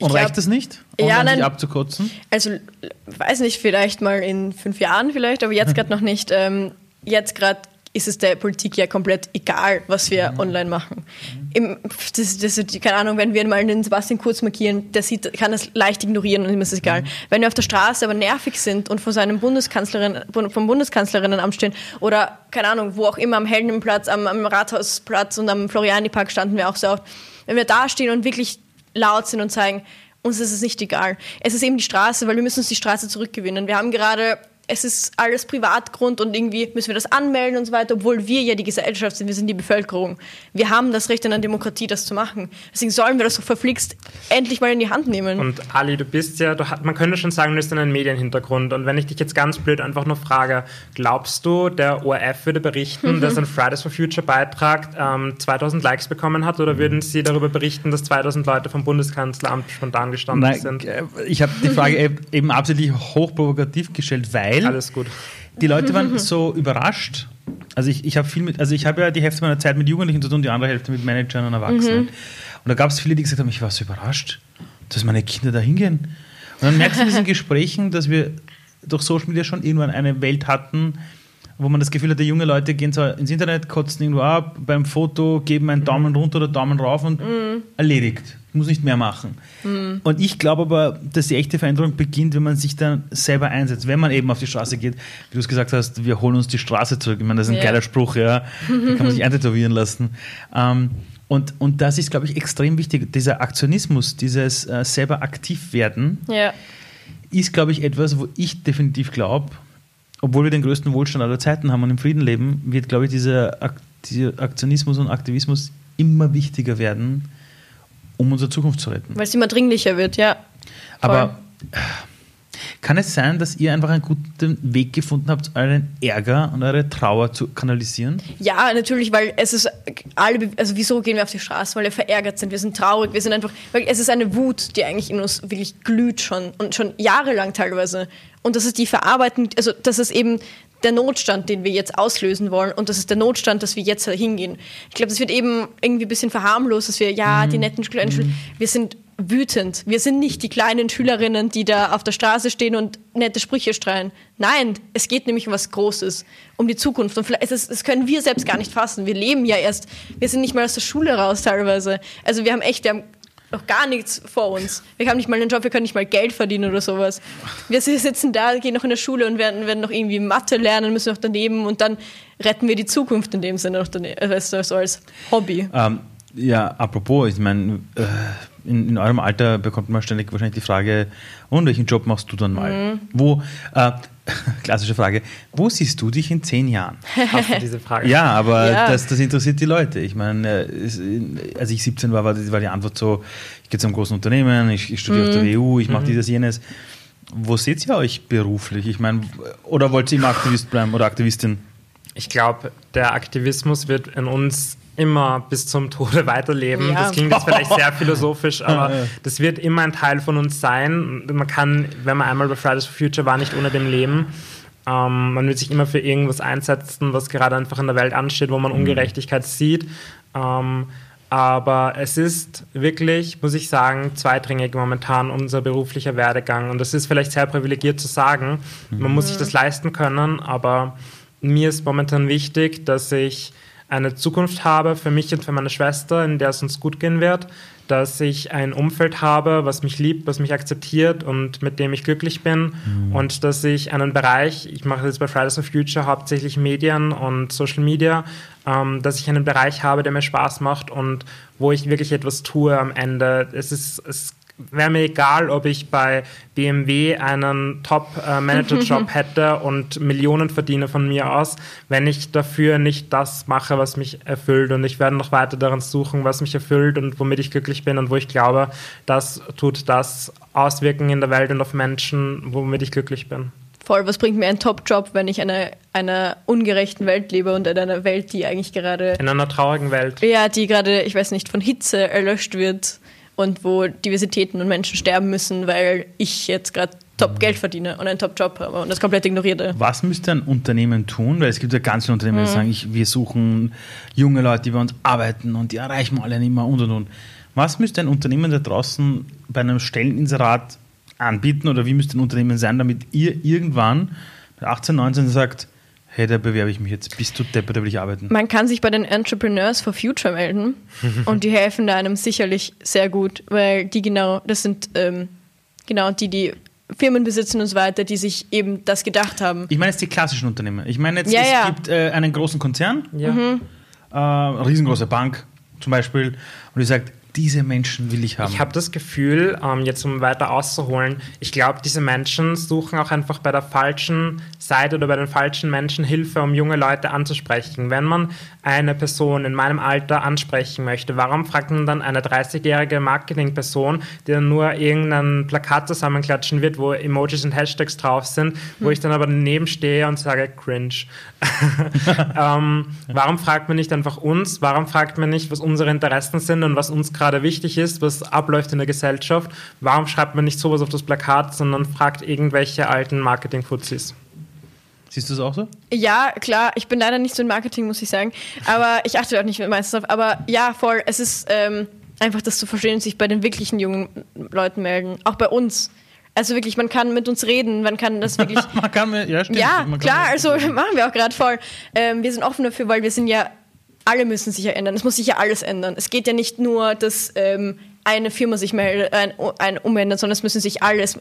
und glaub, reicht das nicht, um ja, sich abzukotzen? Also weiß nicht, vielleicht mal in fünf Jahren vielleicht, aber jetzt gerade noch nicht. Ähm, jetzt gerade ist es der Politik ja komplett egal, was wir mhm. online machen. Im, das, das, keine Ahnung, wenn wir mal den Sebastian Kurz markieren, der sieht, kann das leicht ignorieren und ihm ist es egal. Mhm. Wenn wir auf der Straße aber nervig sind und vor seinem Bundeskanzlerin, vom Bundeskanzlerinnenamt stehen oder, keine Ahnung, wo auch immer, am Heldenplatz, am, am Rathausplatz und am Floriani-Park standen wir auch so oft. Wenn wir da stehen und wirklich laut sind und zeigen, uns ist es nicht egal. Es ist eben die Straße, weil wir müssen uns die Straße zurückgewinnen. Wir haben gerade es ist alles Privatgrund und irgendwie müssen wir das anmelden und so weiter, obwohl wir ja die Gesellschaft sind, wir sind die Bevölkerung. Wir haben das Recht in einer Demokratie, das zu machen. Deswegen sollen wir das so verflixt endlich mal in die Hand nehmen. Und Ali, du bist ja, du, man könnte schon sagen, du bist in einem Medienhintergrund. Und wenn ich dich jetzt ganz blöd einfach nur frage, glaubst du, der ORF würde berichten, mhm. dass ein Fridays for Future Beitrag ähm, 2000 Likes bekommen hat oder würden sie darüber berichten, dass 2000 Leute vom Bundeskanzleramt spontan gestanden Nein, sind? Äh, ich habe die Frage eben absichtlich hochprovokativ gestellt, weil weil Alles gut. die Leute waren so überrascht. Also ich, ich habe viel mit, also ich habe ja die Hälfte meiner Zeit mit Jugendlichen zu tun, die andere Hälfte mit Managern und Erwachsenen. Mhm. Und da gab es viele, die gesagt haben, ich war so überrascht, dass meine Kinder da hingehen. Und dann merkst du in diesen Gesprächen, dass wir durch Social Media schon irgendwann eine Welt hatten, wo man das Gefühl hat, die junge Leute gehen so ins Internet, kotzen irgendwo ab, beim Foto geben einen Daumen runter oder Daumen rauf und mhm. erledigt muss nicht mehr machen. Mhm. Und ich glaube aber, dass die echte Veränderung beginnt, wenn man sich dann selber einsetzt, wenn man eben auf die Straße geht. Wie du es gesagt hast, wir holen uns die Straße zurück. Ich meine, das ist ein ja. geiler Spruch, ja. Da kann man sich eintätowieren lassen. Ähm, und, und das ist, glaube ich, extrem wichtig. Dieser Aktionismus, dieses äh, selber aktiv werden, ja. ist, glaube ich, etwas, wo ich definitiv glaube, obwohl wir den größten Wohlstand aller Zeiten haben und im Frieden leben, wird, glaube ich, dieser, Ak dieser Aktionismus und Aktivismus immer wichtiger werden um unsere Zukunft zu retten. Weil es immer dringlicher wird, ja. Voll. Aber kann es sein, dass ihr einfach einen guten Weg gefunden habt, euren Ärger und eure Trauer zu kanalisieren? Ja, natürlich, weil es ist alle, also wieso gehen wir auf die Straße? Weil wir verärgert sind, wir sind traurig, wir sind einfach, weil es ist eine Wut, die eigentlich in uns wirklich glüht schon und schon jahrelang teilweise. Und das ist die Verarbeitung, also das ist eben der Notstand, den wir jetzt auslösen wollen. Und das ist der Notstand, dass wir jetzt hingehen. Ich glaube, das wird eben irgendwie ein bisschen verharmlost, dass wir, ja, mhm. die netten kleinen mhm. wir sind wütend. Wir sind nicht die kleinen Schülerinnen, die da auf der Straße stehen und nette Sprüche streuen. Nein, es geht nämlich um was Großes, um die Zukunft. Und vielleicht, das, das können wir selbst gar nicht fassen. Wir leben ja erst, wir sind nicht mal aus der Schule raus teilweise. Also wir haben echt, wir haben noch gar nichts vor uns. Wir haben nicht mal einen Job, wir können nicht mal Geld verdienen oder sowas. Wir sitzen da, gehen noch in der Schule und werden, werden noch irgendwie Mathe lernen, müssen noch daneben und dann retten wir die Zukunft in dem Sinne noch daneben, weißt du, so als Hobby. Ähm, ja, apropos, ich meine, äh, in, in, eurem Alter bekommt man ständig wahrscheinlich die Frage, und welchen Job machst du dann mal? Mhm. Wo, äh, klassische Frage, wo siehst du dich in zehn Jahren? Hast du diese Frage? Ja, aber ja. Das, das interessiert die Leute. Ich meine, äh, als ich 17 war, war die, war die Antwort so, ich gehe zu einem großen Unternehmen, ich, ich studiere mhm. auf der WU, ich mache mhm. dieses, jenes. Wo seht ihr euch beruflich? Ich meine, oder wollt ihr immer Aktivist bleiben oder Aktivistin? Ich glaube, der Aktivismus wird in uns immer bis zum Tode weiterleben. Ja. Das klingt jetzt vielleicht sehr philosophisch, aber das wird immer ein Teil von uns sein. Man kann, wenn man einmal bei Fridays for Future war, nicht ohne dem leben. Ähm, man wird sich immer für irgendwas einsetzen, was gerade einfach in der Welt ansteht, wo man mhm. Ungerechtigkeit sieht. Ähm, aber es ist wirklich, muss ich sagen, zweitrangig momentan unser beruflicher Werdegang. Und das ist vielleicht sehr privilegiert zu sagen. Man muss sich das leisten können, aber mir ist momentan wichtig, dass ich eine Zukunft habe für mich und für meine Schwester, in der es uns gut gehen wird, dass ich ein Umfeld habe, was mich liebt, was mich akzeptiert und mit dem ich glücklich bin mhm. und dass ich einen Bereich, ich mache jetzt bei Fridays for Future hauptsächlich Medien und Social Media, ähm, dass ich einen Bereich habe, der mir Spaß macht und wo ich wirklich etwas tue am Ende. Es ist, es wäre mir egal, ob ich bei BMW einen Top-Manager-Job hätte und Millionen verdiene von mir aus, wenn ich dafür nicht das mache, was mich erfüllt. Und ich werde noch weiter daran suchen, was mich erfüllt und womit ich glücklich bin und wo ich glaube, das tut das auswirken in der Welt und auf Menschen, womit ich glücklich bin. Voll, was bringt mir ein Top-Job, wenn ich in einer, einer ungerechten Welt lebe und in einer Welt, die eigentlich gerade. In einer traurigen Welt. Ja, die gerade, ich weiß nicht, von Hitze erlöscht wird und wo Diversitäten und Menschen sterben müssen, weil ich jetzt gerade Top-Geld verdiene und einen Top-Job habe und das komplett ignoriere. Was müsste ein Unternehmen tun? Weil es gibt ja ganz viele Unternehmen, die mhm. sagen, ich, wir suchen junge Leute, die bei uns arbeiten und die erreichen wir alle nicht mehr und und und. Was müsste ein Unternehmen da draußen bei einem Stelleninserat anbieten oder wie müsste ein Unternehmen sein, damit ihr irgendwann bei 18, 19 sagt, hey, da bewerbe ich mich jetzt, bist du deppert, da will ich arbeiten. Man kann sich bei den Entrepreneurs for Future melden und die helfen da einem sicherlich sehr gut, weil die genau, das sind ähm, genau die, die Firmen besitzen und so weiter, die sich eben das gedacht haben. Ich meine jetzt die klassischen Unternehmen. Ich meine jetzt, ja, es ja. gibt äh, einen großen Konzern, ja. mhm. äh, riesengroße Bank zum Beispiel, und die sagt, diese Menschen will ich haben. Ich habe das Gefühl, ähm, jetzt um weiter auszuholen, ich glaube, diese Menschen suchen auch einfach bei der falschen Seite oder bei den falschen Menschen Hilfe, um junge Leute anzusprechen. Wenn man eine Person in meinem Alter ansprechen möchte, warum fragt man dann eine 30-jährige Marketingperson, die dann nur irgendein Plakat zusammenklatschen wird, wo Emojis und Hashtags drauf sind, wo hm. ich dann aber daneben stehe und sage, cringe. ähm, warum fragt man nicht einfach uns? Warum fragt man nicht, was unsere Interessen sind und was uns gerade wichtig ist, was abläuft in der Gesellschaft? Warum schreibt man nicht sowas auf das Plakat, sondern fragt irgendwelche alten Marketing-Fuzis? Siehst du es auch so? Ja, klar. Ich bin leider nicht so im Marketing, muss ich sagen. Aber ich achte auch nicht meistens auf. Aber ja, voll. Es ist ähm, einfach das zu verstehen, sich bei den wirklichen jungen Leuten melden. Auch bei uns. Also wirklich, man kann mit uns reden, man kann das wirklich. man kann mit, ja, stimmt. Ja, klar, also machen wir auch gerade voll. Ähm, wir sind offen dafür, weil wir sind ja, alle müssen sich ja ändern. Es muss sich ja alles ändern. Es geht ja nicht nur, dass ähm, eine Firma sich meldet, ein, ein umändert, sondern es müssen sich alle, es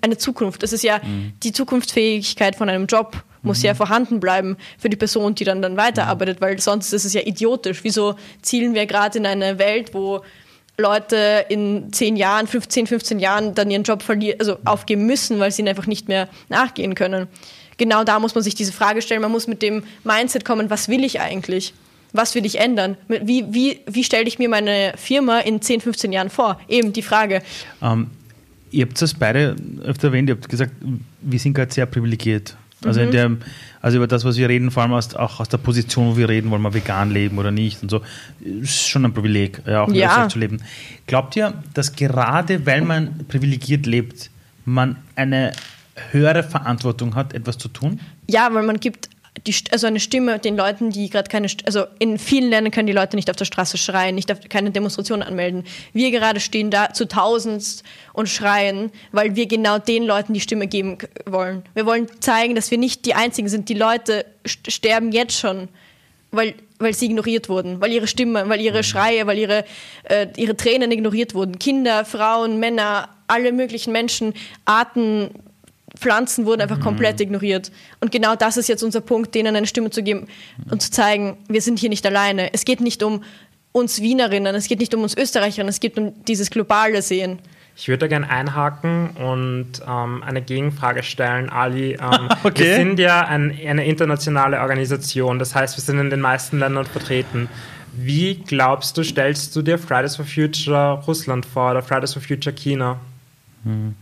eine Zukunft. Das ist ja mhm. die Zukunftsfähigkeit von einem Job muss mhm. ja vorhanden bleiben für die Person, die dann, dann weiterarbeitet, weil sonst ist es ja idiotisch. Wieso zielen wir gerade in eine Welt, wo Leute in 10 Jahren, 15, 15 Jahren dann ihren Job verlieren, also aufgeben müssen, weil sie ihn einfach nicht mehr nachgehen können. Genau da muss man sich diese Frage stellen. Man muss mit dem Mindset kommen, was will ich eigentlich? Was will ich ändern? Wie, wie, wie stelle ich mir meine Firma in 10, 15 Jahren vor? Eben die Frage. Ähm, ihr habt es beide öfter erwähnt, ihr habt gesagt, wir sind gerade sehr privilegiert. Also, mhm. der, also über das, was wir reden, vor allem aus, auch aus der Position, wo wir reden, wollen wir vegan leben oder nicht und so, ist schon ein Privileg, ja, auch in ja. zu leben. Glaubt ihr, dass gerade weil man privilegiert lebt, man eine höhere Verantwortung hat, etwas zu tun? Ja, weil man gibt die, also eine Stimme den Leuten, die gerade keine, also in vielen Ländern können die Leute nicht auf der Straße schreien, nicht auf, keine Demonstrationen anmelden. Wir gerade stehen da zu tausend und schreien, weil wir genau den Leuten die Stimme geben wollen. Wir wollen zeigen, dass wir nicht die Einzigen sind. Die Leute sterben jetzt schon, weil, weil sie ignoriert wurden, weil ihre Stimme, weil ihre Schreie, weil ihre, äh, ihre Tränen ignoriert wurden. Kinder, Frauen, Männer, alle möglichen Menschen, Arten, Pflanzen wurden einfach mhm. komplett ignoriert. Und genau das ist jetzt unser Punkt, denen eine Stimme zu geben und zu zeigen, wir sind hier nicht alleine. Es geht nicht um uns Wienerinnen, es geht nicht um uns Österreicherinnen, es geht um dieses globale Sehen. Ich würde da gerne einhaken und ähm, eine Gegenfrage stellen, Ali. Ähm, Okay. Wir sind ja ein, eine internationale Organisation, das heißt, wir sind in den meisten Ländern vertreten. Wie glaubst du, stellst du dir Fridays for Future Russland vor oder Fridays for Future China? Hm.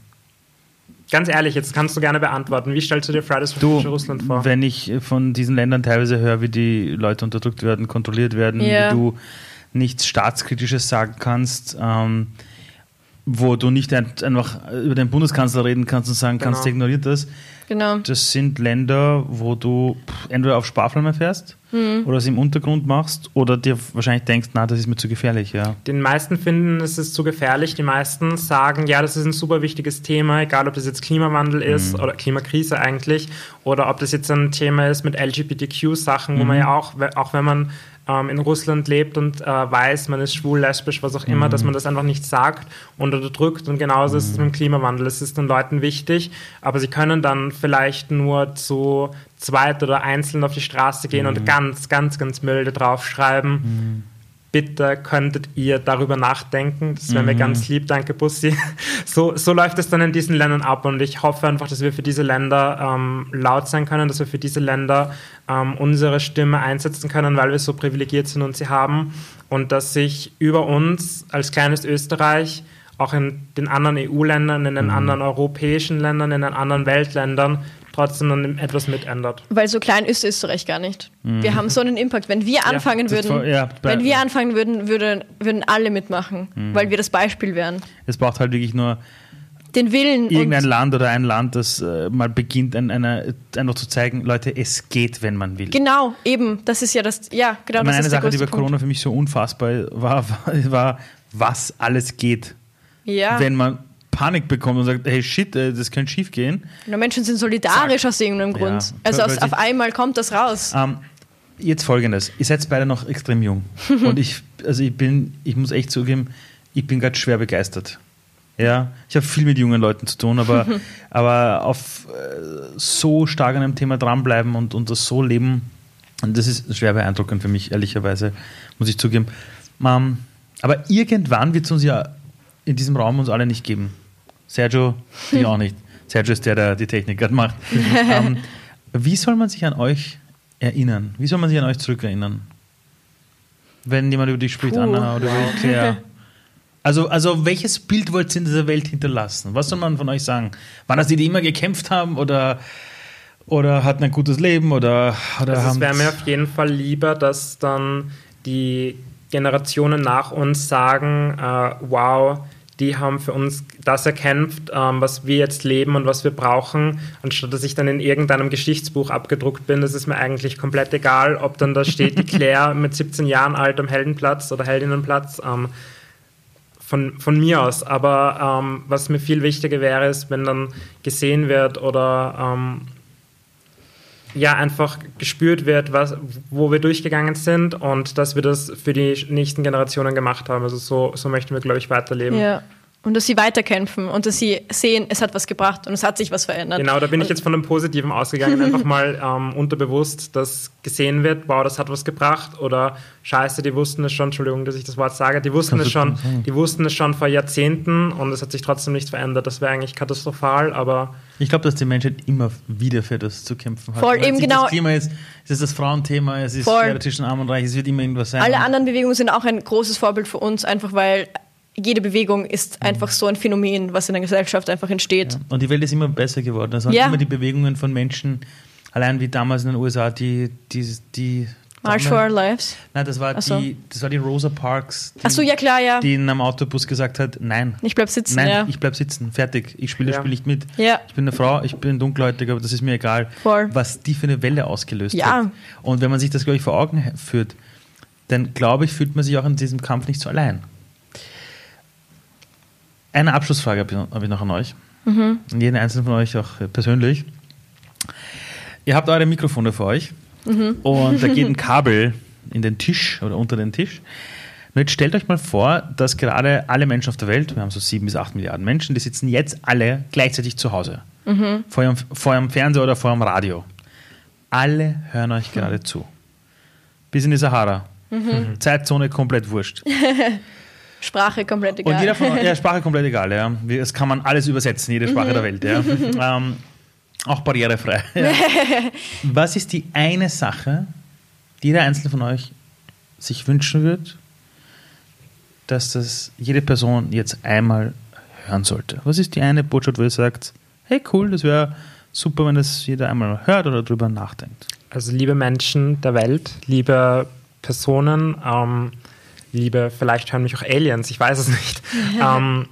Ganz ehrlich, jetzt kannst du gerne beantworten. Wie stellst du dir Fridays for Du, Future Russland vor? wenn ich von diesen Ländern teilweise höre, wie die Leute unterdrückt werden, kontrolliert werden, Ja. wie du nichts Staatskritisches sagen kannst, ähm, wo du nicht ein- einfach über den Bundeskanzler reden kannst und sagen kannst, Genau. ignoriert das. Genau. Das sind Länder, wo du entweder auf Sparflamme fährst Hm. oder es im Untergrund machst oder dir wahrscheinlich denkst, na, das ist mir zu gefährlich. Ja. Den meisten finden, es ist zu gefährlich. Die meisten sagen, ja, das ist ein super wichtiges Thema, egal ob das jetzt Klimawandel ist oder Klimakrise eigentlich, oder ob das jetzt ein Thema ist mit LGBTQ-Sachen, wo man ja auch, auch wenn man ähm, in Russland lebt und äh, weiß, man ist schwul, lesbisch, was auch immer, dass man das einfach nicht sagt und unterdrückt. Und genauso ist es mit dem Klimawandel. Es ist den Leuten wichtig, aber sie können dann vielleicht nur zu zweit oder einzeln auf die Straße gehen und ganz, ganz, ganz milde draufschreiben bitte könntet ihr darüber nachdenken. Das wäre mir ganz lieb, danke Bussi. So, so läuft es dann in diesen Ländern ab und ich hoffe einfach, dass wir für diese Länder ähm, laut sein können, dass wir für diese Länder ähm, unsere Stimme einsetzen können, weil wir so privilegiert sind und sie haben und dass sich über uns als kleines Österreich auch in den anderen EU-Ländern, in den anderen europäischen Ländern, in den anderen Weltländern trotzdem dann etwas mitändert. Weil so klein ist Österreich gar nicht. Wir haben so einen Impact. Wenn wir anfangen Mhm. das würden, voll- ja, bei- wenn wir anfangen würden, würde, würden alle mitmachen, Mhm. weil wir das Beispiel wären. Es braucht halt wirklich nur Den Willen irgendein und Land oder ein Land, das äh, mal beginnt, ein, eine, einfach zu zeigen, Leute, es geht, wenn man will. genau, eben, das ist ja das, ja, genau, meine, das eine ist der Sache, die bei Corona Punkt. für mich so unfassbar war, war, war was alles geht. Ja, Wenn man Panik bekommt und sagt, hey shit, äh, das könnte schief gehen. Menschen sind solidarisch aus irgendeinem Ja. Grund. Also aus, auf einmal kommt das raus. Ähm, jetzt folgendes: Ihr seid beide noch extrem jung. und ich, also ich bin, ich muss echt zugeben, ich bin gerade schwer begeistert. Ja, ich habe viel mit jungen Leuten zu tun, aber, aber auf äh, so stark an einem Thema dranbleiben und, und das so leben, und das ist schwer beeindruckend für mich, ehrlicherweise, muss ich zugeben. Ähm, aber irgendwann wird es uns ja in diesem Raum uns alle nicht geben. Sergio, ich auch nicht. Sergio ist der, der die Technik gerade macht. ähm, wie soll man sich an euch erinnern? Wie soll man sich an euch zurückerinnern? Wenn jemand über dich spricht, Puh. Anna oder über Claire. Also, also welches Bild wollt ihr in dieser Welt hinterlassen? Was soll man von euch sagen? Waren das die, die immer gekämpft haben oder, oder hatten ein gutes Leben oder, oder Also es wäre mir auf jeden Fall lieber, dass dann die Generationen nach uns sagen, äh, wow, die haben für uns das erkämpft, ähm, was wir jetzt leben und was wir brauchen, anstatt dass ich dann in irgendeinem Geschichtsbuch abgedruckt bin. Das ist mir eigentlich komplett egal, ob dann da steht, die Claire mit 17 Jahren alt am Heldenplatz oder Heldinnenplatz. Ähm, von, von mir aus. Aber ähm, was mir viel wichtiger wäre, ist, wenn dann gesehen wird oder ähm, ja einfach gespürt wird, was, wo wir durchgegangen sind und dass wir das für die nächsten Generationen gemacht haben. Also so, so möchten wir, glaube ich, weiterleben. Ja. Und dass sie weiterkämpfen und dass sie sehen, es hat was gebracht und es hat sich was verändert. Genau, da bin ich jetzt von dem Positiven ausgegangen, einfach mal ähm, unterbewusst, dass gesehen wird, wow, das hat was gebracht oder scheiße, die wussten es schon, Entschuldigung, dass ich das Wort sage, die wussten Kannst es schon, die wussten es schon vor Jahrzehnten und es hat sich trotzdem nichts verändert. Das wäre eigentlich katastrophal, aber Ich glaube, dass die Menschheit immer wieder für das zu kämpfen hat. Voll, eben genau. Das Klima ist, es ist das Frauenthema, es ist Voll. Schere zwischen Arm und Reich, es wird immer irgendwas sein. Alle anderen Bewegungen sind auch ein großes Vorbild für uns, einfach weil jede Bewegung ist einfach so ein Phänomen, was in der Gesellschaft einfach entsteht. Und die Welt ist immer besser geworden. Es waren Ja. immer die Bewegungen von Menschen, allein wie damals in den USA, die. die, die March for Our Lives. Nein, das war, so. die, das war die Rosa Parks, die, Ach so, ja klar, ja. die in einem Autobus gesagt hat: Nein, Ich bleib sitzen, nein, ja. ich bleib sitzen, fertig, ich spiele das Ja. Spiel nicht mit. Ja. Ich bin eine Frau, ich bin dunkelhäutig, aber das ist mir egal. Voll. Was die für eine Welle ausgelöst Ja. hat. Und wenn man sich das, glaube ich, vor Augen führt, dann glaube ich, fühlt man sich auch in diesem Kampf nicht so allein. Eine Abschlussfrage habe ich, noch an euch. Mhm. Und jeden einzelnen von euch auch äh, persönlich. Ihr habt eure Mikrofone vor euch Mhm. und da geht ein Kabel in den Tisch oder unter den Tisch. Und jetzt stellt euch mal vor, dass gerade alle Menschen auf der Welt, wir haben so sieben bis acht Milliarden Menschen, die sitzen jetzt alle gleichzeitig zu Hause. Mhm. Vor, ihrem, vor ihrem Fernseher oder vor ihrem Radio. Alle hören euch gerade zu. Bis in die Sahara. Mhm. Zeitzone komplett wurscht. Sprache komplett egal. Und jeder von ja, Sprache komplett egal, ja. Es kann man alles übersetzen, jede Sprache der Welt, ja. ähm, auch barrierefrei. Ja. Was ist die eine Sache, die jeder Einzelne von euch sich wünschen wird, dass das jede Person jetzt einmal hören sollte? Was ist die eine Botschaft, wo ihr sagt, hey cool, das wäre super, wenn das jeder einmal hört oder darüber nachdenkt? Also liebe Menschen der Welt, liebe Personen, ähm, liebe, vielleicht hören mich auch Aliens, ich weiß es nicht. ähm,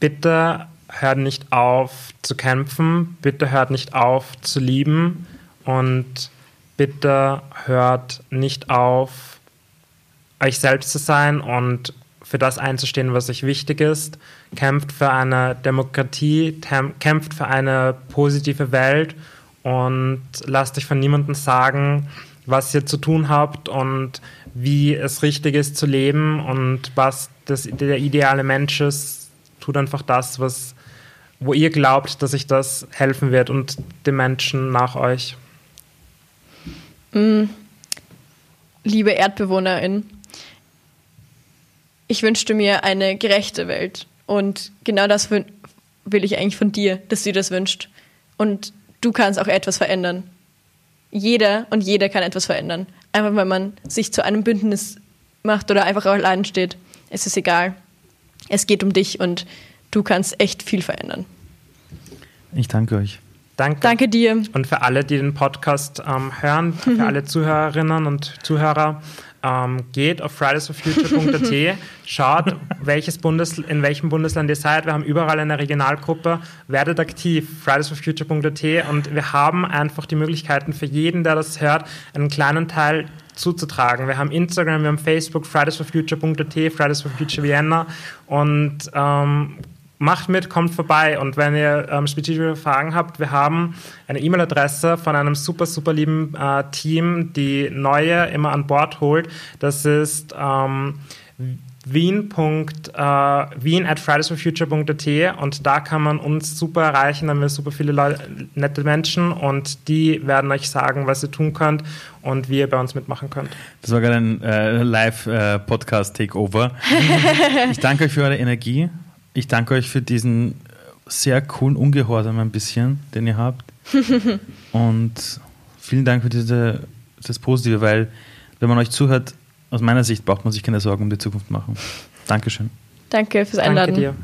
bitte hört nicht auf zu kämpfen, bitte hört nicht auf zu lieben und bitte hört nicht auf, euch selbst zu sein und für das einzustehen, was euch wichtig ist. Kämpft für eine Demokratie, kämpft für eine positive Welt und lasst euch von niemandem sagen, was ihr zu tun habt und wie es richtig ist zu leben und was das, der ideale Mensch ist. Tut einfach das, was, wo ihr glaubt, dass sich das helfen wird und den Menschen nach euch. Mm. Liebe Erdbewohnerin, ich wünschte mir eine gerechte Welt. Und genau das will ich eigentlich von dir, dass du das wünscht. Und du kannst auch etwas verändern. Jeder und jeder kann etwas verändern. Einfach weil man sich zu einem Bündnis macht oder einfach allein steht. Es ist egal. Es geht um dich und du kannst echt viel verändern. Ich danke euch. Danke. Danke dir. Und für alle, die den Podcast ähm, hören, für alle Zuhörerinnen und Zuhörer, ähm, geht auf fridaysforfuture.at, schaut, welches Bundes, in welchem Bundesland ihr seid. Wir haben überall eine Regionalgruppe. Werdet aktiv, fridaysforfuture.at und wir haben einfach die Möglichkeiten für jeden, der das hört, einen kleinen Teil zuzutragen. Wir haben Instagram, wir haben Facebook, fridaysforfuture.at, Fridays for Future Vienna und ähm, macht mit, kommt vorbei. Und wenn ihr ähm, spezifische Fragen habt, wir haben eine E-Mail-Adresse von einem super, super lieben äh, Team, die neue immer an Bord holt. Das ist ähm, Wien, äh, Wien at fridaysforfuture.at und da kann man uns super erreichen, da haben wir super viele Leute, nette Menschen und die werden euch sagen, was ihr tun könnt und wie ihr bei uns mitmachen könnt. Das war gerade ein äh, Live-Podcast-Takeover. ich danke euch für eure Energie. Ich danke euch für diesen sehr coolen Ungehorsam ein bisschen, den ihr habt. Und vielen Dank für diese, das Positive, weil wenn man euch zuhört, aus meiner Sicht braucht man sich keine Sorgen um die Zukunft machen. Dankeschön. Danke fürs Einladen. Danke dir.